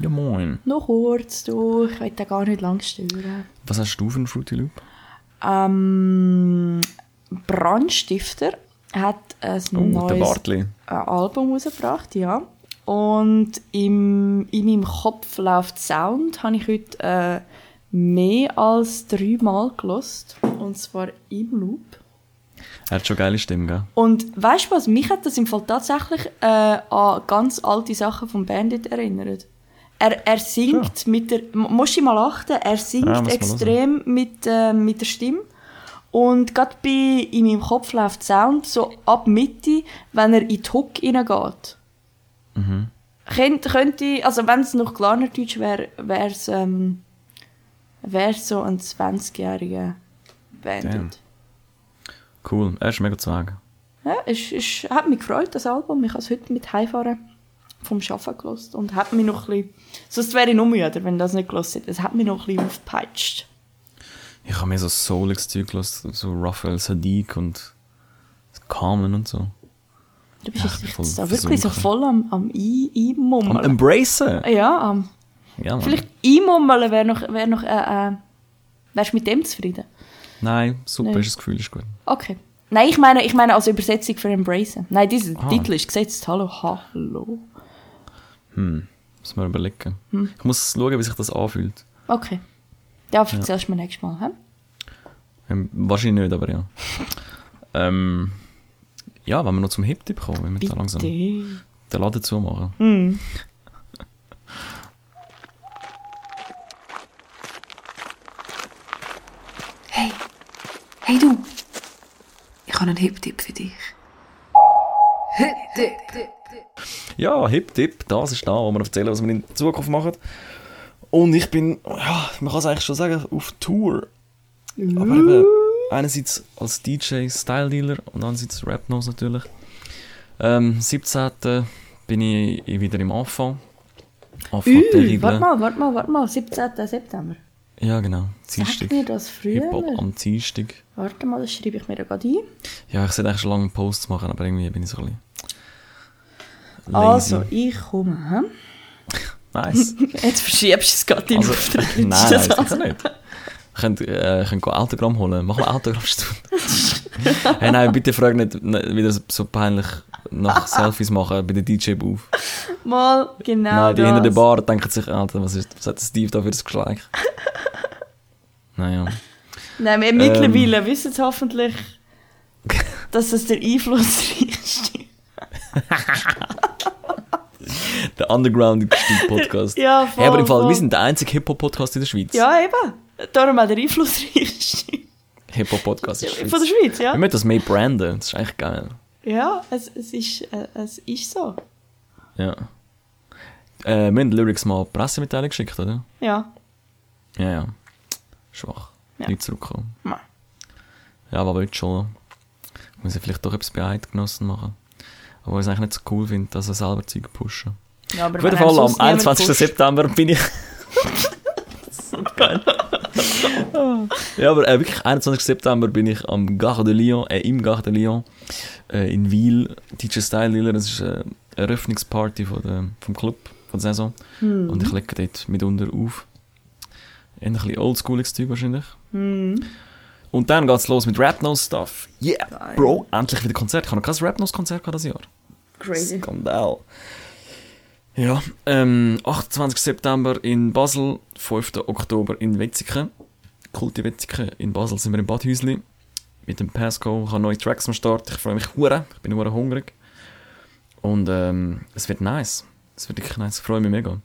Ja moin. Noch kurz, du. Ich will da gar nicht lang stören. Was hast du für einen Fruity Loop? Ähm, Brandstifter hat ein Oh, neues Album rausgebracht, ja. Und im, in meinem Kopf läuft Sound, habe ich heute äh, mehr als dreimal gelost Und zwar im Loop. Er hat schon geile Stimme, gell? Und weißt du was? Mich hat das im Fall tatsächlich äh, an ganz alte Sachen von Bandit erinnert. Er, er singt mit der. Musst du mal achten, er singt Ja, extrem mit, äh, mit der Stimme. Und gerade bei in meinem Kopf läuft Sound so ab Mitte, wenn er in die Hook reingeht. Mhm. Könnte, könnte, also wenn es noch Klarnerdeutsch wäre, wäre es ähm, wär's so ein 20-jähriger Bandit. Cool, er ist mega zu sagen. Ja, es, es hat mich gefreut, das Album. Ich habe es heute mit Heimfahren vom Arbeiten gelost und hat mich noch ein bisschen... Sonst wäre ich noch müde, wenn das nicht gelost hätte. Es hat mich noch ein bisschen aufgepeitscht. Ich habe mir so souliges Zeug gelassen, so Raphael Sadiq und Carmen und so. Du bist Ja, jetzt, jetzt voll da wirklich so voll am, am Ein- Am Einmummeln. Embracen! ja, am... Ja. Vielleicht Einmummeln wäre noch... Wär noch äh, äh, wärst du mit dem zufrieden? Nein, super Nein. ist das Gefühl, ist gut. Okay. Nein, ich meine, ich meine als Übersetzung für Embracen. Nein, dieser Ah. Titel ist gesetzt. Hallo, hallo. Muss man überlegen. Hm. Ich muss schauen, wie sich das anfühlt. Okay. Ja, erzählst du mir nächstes Mal. He? Ähm, wahrscheinlich nicht, aber ja. ähm, ja, wenn wir noch zum Hip-Tipp kommen, wenn wir da langsam Bitte. den Laden zumachen. Hm. Hey, hey du. Ich habe einen Hip-Tipp für dich. Hip-Tipp. Ja, Hip-Tipp, das ist da, wo wir erzählen, was wir in Zukunft machen. Und ich bin, ja, man kann es eigentlich schon sagen, auf Tour. Aber eben, einerseits als DJ, Style Dealer und andererseits Rap Nose natürlich. Ähm, 17. bin ich wieder im Anfang. Ü, terrible. warte mal, warte mal, warte mal, 17. September. Ja, genau. Sag Dienstag. mir das früher. Hip-Hop am Dienstag. Warte mal, das schreibe ich mir da gerade ein. Ja, ich sollte eigentlich schon lange einen Post machen, aber irgendwie bin ich so ein bisschen lazy. Also, ich komme. Hm? Nice. Jetzt verschiebst du es gerade in Also, Auftritt. nein, nein, Das also- nicht. Können, äh, gehen Autogramm holen. Machen wir Autogrammstunde. hey, nein, bitte frag nicht ne- wieder so- peinlich nach Selfies machen bei der DJ-Booth. Mal genau nein, die das. hinter der Bar denken sich, Alter, was, ist, was hat Steve da für das Geschleich? naja. Nein, wir Ähm. mittlerweile wissen es hoffentlich, dass es der einflussreichste Der undergroundigste Podcast. Ja, voll, hey, aber im Fall, voll. wir sind der einzige Hip-Hop-Podcast in der Schweiz. Ja, eben. Darum auch der einflussreichste. Hip-Hop-Podcast der Schweiz. Von der Schweiz, ja. Wir müssen das mehr branden, das ist eigentlich geil. Ja, es, es, ist, äh, es ist so. Ja. Äh, wir haben Lyrics mal Pressemitteilung geschickt, oder? Ja. Ja, ja. Schwach. Ja. Nicht zurückkommen. Nein. Ja, aber willst schon. Muss ich vielleicht doch etwas bei Eidgenossen machen. Aber ich es eigentlich nicht so cool finde, dass er selber Zeug pushen. ja aber Auf jeden Fall, am sonst niemand 21. pusht- September bin ich. so geil. Ja, aber äh, wirklich, 21. September bin ich am Gare de Lyon, äh, im Gare de Lyon, äh, in Wiel. DJ Style Liller, das ist äh, eine Eröffnungsparty von der, vom Club, von der Saison. Hm. Und ich lege dort mitunter auf. Ein bisschen oldschooliges Zeug wahrscheinlich. Hm. Und dann geht's los mit Rap Nose Stuff. Yeah, Geil. Bro, endlich wieder Konzert. Ich habe noch kein Rap Nose Konzert gehabt dieses Jahr. Crazy. Skandal. Ja, ähm, 28. September in Basel, 5. Oktober in Wetzikon. Kulti Wetzikon. In Basel sind wir im Badhäusli. Mit dem Pasco. Ich habe neue Tracks am Start. Ich freue mich hure. Ich bin hure hungrig. Und ähm, es wird nice. Es wird wirklich nice. Ich freue mich mega.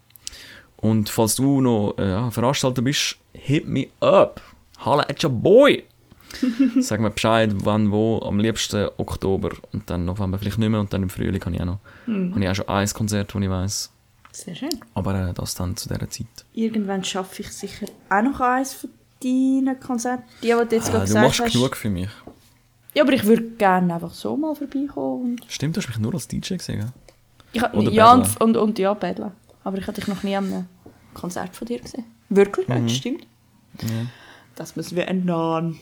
Und falls du noch äh, Veranstalter bist, hit me up. Holla at your boy. Sag mir Bescheid, wann, wo, am liebsten Oktober und dann November vielleicht nicht mehr und dann im Frühling habe ich auch noch habe ich auch schon ein Konzert, das ich weiss. Sehr schön. Aber äh, das dann zu dieser Zeit. Irgendwann schaffe ich sicher auch noch eins von deinen Konzerten. Die, die du jetzt Äh, gerade du gesagt machst hast. genug für mich. Ja, aber ich würde gerne einfach so mal vorbeikommen. Stimmt, du hast mich nur als DJ gesehen, ich, Oder ja, und, und, und ja, Battlen. Aber ich habe dich noch nie an einem Konzert von dir gesehen. Wirklich? Ja, Mhm. das stimmt. Das müssen wir ändern.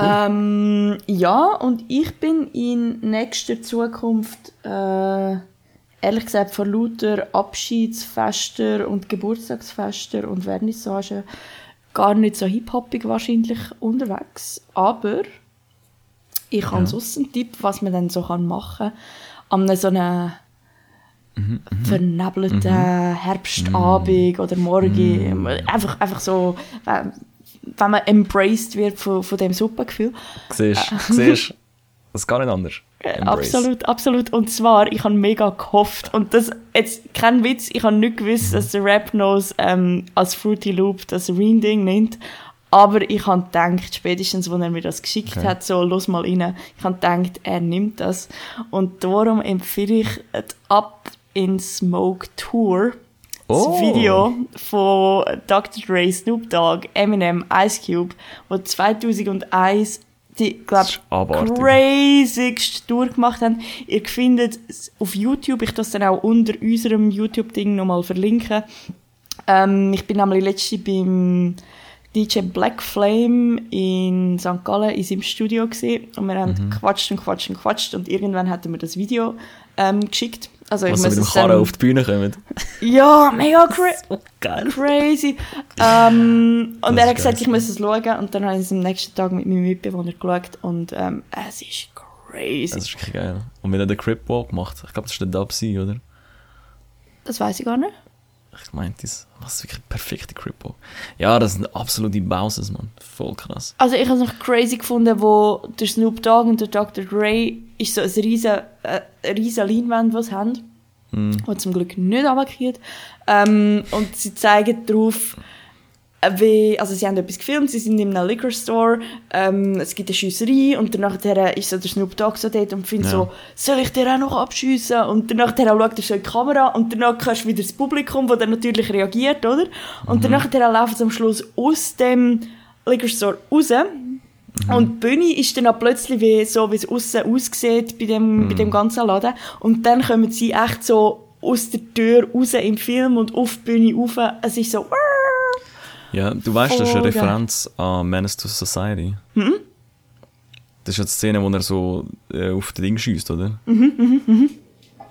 Ähm, ja, und ich bin in nächster Zukunft, äh, ehrlich gesagt, vor lauter Abschiedsfester und Geburtstagsfester und Vernissagen gar nicht so hip-hoppig wahrscheinlich unterwegs. Aber ich habe sonst einen Tipp, was man dann so machen kann. An so einem vernebelten Herbstabend oder Morgen. Einfach, einfach so, äh, wenn man embraced wird von, von dem Suppengefühl. Siehst du? Siehst Das ist gar nicht anders. Äh, Embrace. Absolut, absolut. Und zwar, ich habe mega gehofft. Und das, jetzt, kein Witz, ich habe nicht gewusst, dass der Rap Nose ähm, als Fruity Loop das Reading nimmt. Aber ich habe gedacht, spätestens, als er mir das geschickt Okay. hat, so, los mal rein, ich habe gedacht, er nimmt das. Und darum empfehle ich die Up in Smoke Tour. Oh. Das Video von Dr. Dre, Snoop Dogg, Eminem, Ice Cube, wo 2001 die, glaub, Das ist abartig. crazigste Tour gemacht haben. Ihr findet es auf YouTube, ich das dann auch unter unserem YouTube-Ding nochmal verlinken. Ähm, ich bin nämlich letztens beim DJ Black Flame in St. Gallen in seinem Studio gesehen und wir Mhm. haben gequatscht und gequatscht und gequatscht und irgendwann hat er mir das Video ähm, geschickt. Also ich Was muss mit dem Karren auf die Bühne kommen. ja, mega cra Geil. crazy. Ähm, und er hat gesagt, geil. ich muss es schauen. Und dann habe ich es am nächsten Tag mit meinem Mitbewohner geschaut. Und ähm, es ist crazy. Das ist wirklich geil. Und wenn er den Crip Walk macht, ich glaube, das ist der Dub oder? Das weiß ich gar nicht. Ich meinte das. Was wirklich ein perfekter Crip Walk. Ja, das sind absolute Bowses, Mann. Voll krass. Also ich habe es noch crazy gefunden, wo der Snoop Dogg und der Dr. Dre ist so ein riesen, äh, riesen Leinwand, sie haben. Mhm. Die zum Glück nicht runtergefallen. Ähm, und sie zeigen darauf, wie, also sie haben etwas gefilmt, sie sind in einem Liquor Store, ähm, es gibt eine Schiesserei und danach ist so der Snoop Dogg so dort und findet Ja. so, soll ich dir auch noch abschiessen? Und danach schaut er so in die Kamera und danach kannst du wieder das Publikum, das dann natürlich reagiert, oder? Und danach laufen sie am Schluss aus dem Liquor Store raus Und die Bühne ist dann auch plötzlich wie so, wie es aussen aussieht bei dem, bei dem ganzen Laden. Und dann kommen sie echt so aus der Tür raus im Film und auf die Bühne rauf. Es ist so, Ja, du weißt, das ist eine. Referenz an Menace to Society. Hm? Das ist ja die Szene, wo er so äh, auf das Ding schießt, oder? Mhm, mhm, mhm.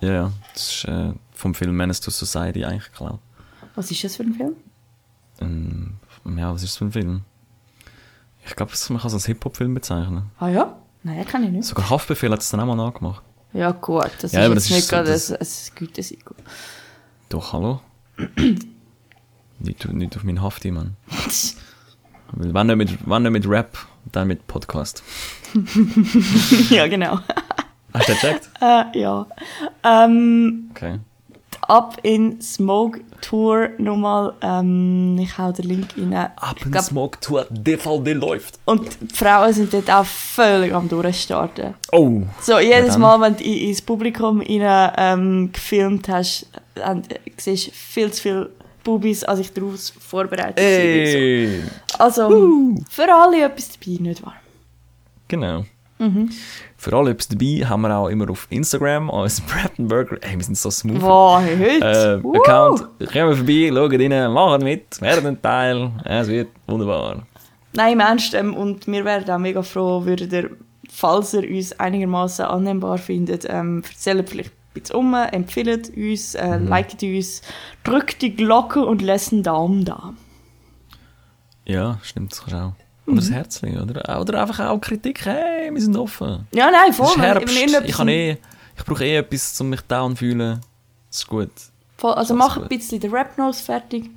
Ja, ja. Das ist äh, vom Film Menace to Society eigentlich geklaut. was ist das für ein Film? Ähm, ja, was ist das für ein Film? Ich glaube, man kann es als Hip-Hop-Film bezeichnen. Ah ja? Nein, kann ich nicht. Sogar Haftbefehl hat es dann auch mal nachgemacht. Ja gut, das Ja, ist aber jetzt das nicht ist so- gerade das- ein, ein Gütesiegel. Doch, hallo? nicht, nicht auf meinen Hafti, Mann. Weil Wenn nicht, mit, wenn nicht mit Rap, dann mit Podcast. ja, genau. Hast du gecheckt? äh, ja. Ähm, Okay. ab in Smoke Tour nochmal. Ähm, ich hau den Link rein. Ab Ich glaub- Smoke Tour DVD läuft. Und die Frauen sind dort auch völlig am Durchstarten. Oh! So, jedes. Mal, wenn du in- ins Publikum rein, ähm, gefilmt hast, äh, siehst du viel zu viele Bubis, als ich darauf vorbereitet! So. Also, für alle etwas dabei, nicht wahr? Genau. Für alle etwas dabei haben wir auch immer auf Instagram als Brattenburger. Ey, wir sind so smooth. Wow, heute? Äh, Account, kommen vorbei, schauen rein, machen mit, werden Teil. Es wird wunderbar. Nein, Ernst. Ähm, und wir wären auch mega froh, würdet ihr, falls ihr uns einigermaßen annehmbar findet, ähm, erzählt vielleicht bisschen um, empfehlt uns, äh, Mhm. liket uns, drückt die Glocke und lasst einen Daumen da. Ja, stimmt, das kannst du auch. Oder das Herzchen, oder? Oder einfach auch Kritik. Hey, wir sind offen. Ja, nein, voll. Es ist Herbst. irgendetwas- Ich, kann eh, ich brauche eh etwas, um mich down zu fühlen. Das ist gut. voll also mach ein bisschen den Rap-Nose fertig.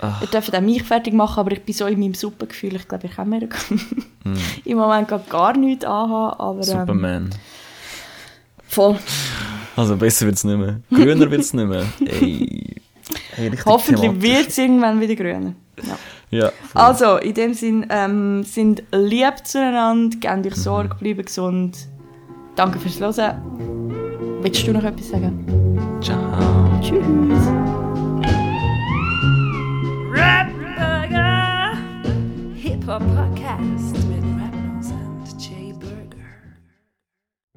Ach. Ihr dürft auch mich fertig machen, aber ich bin so in meinem Suppengefühl, ich glaube, ich kann mir im Moment gar nichts anhaben, aber ähm, Superman. voll. Also besser wird es nicht mehr. Grüner wird es nicht mehr. Ey. Hey, Hoffentlich wird es irgendwann wieder grüner. Ja. Ja. Also, in dem Sinn, ähm, sind lieb zueinander, gebt euch Sorge, bleibt gesund. Danke fürs Hören. Willst du noch etwas sagen? Ciao. Tschüss. Hip Hop Podcast Rap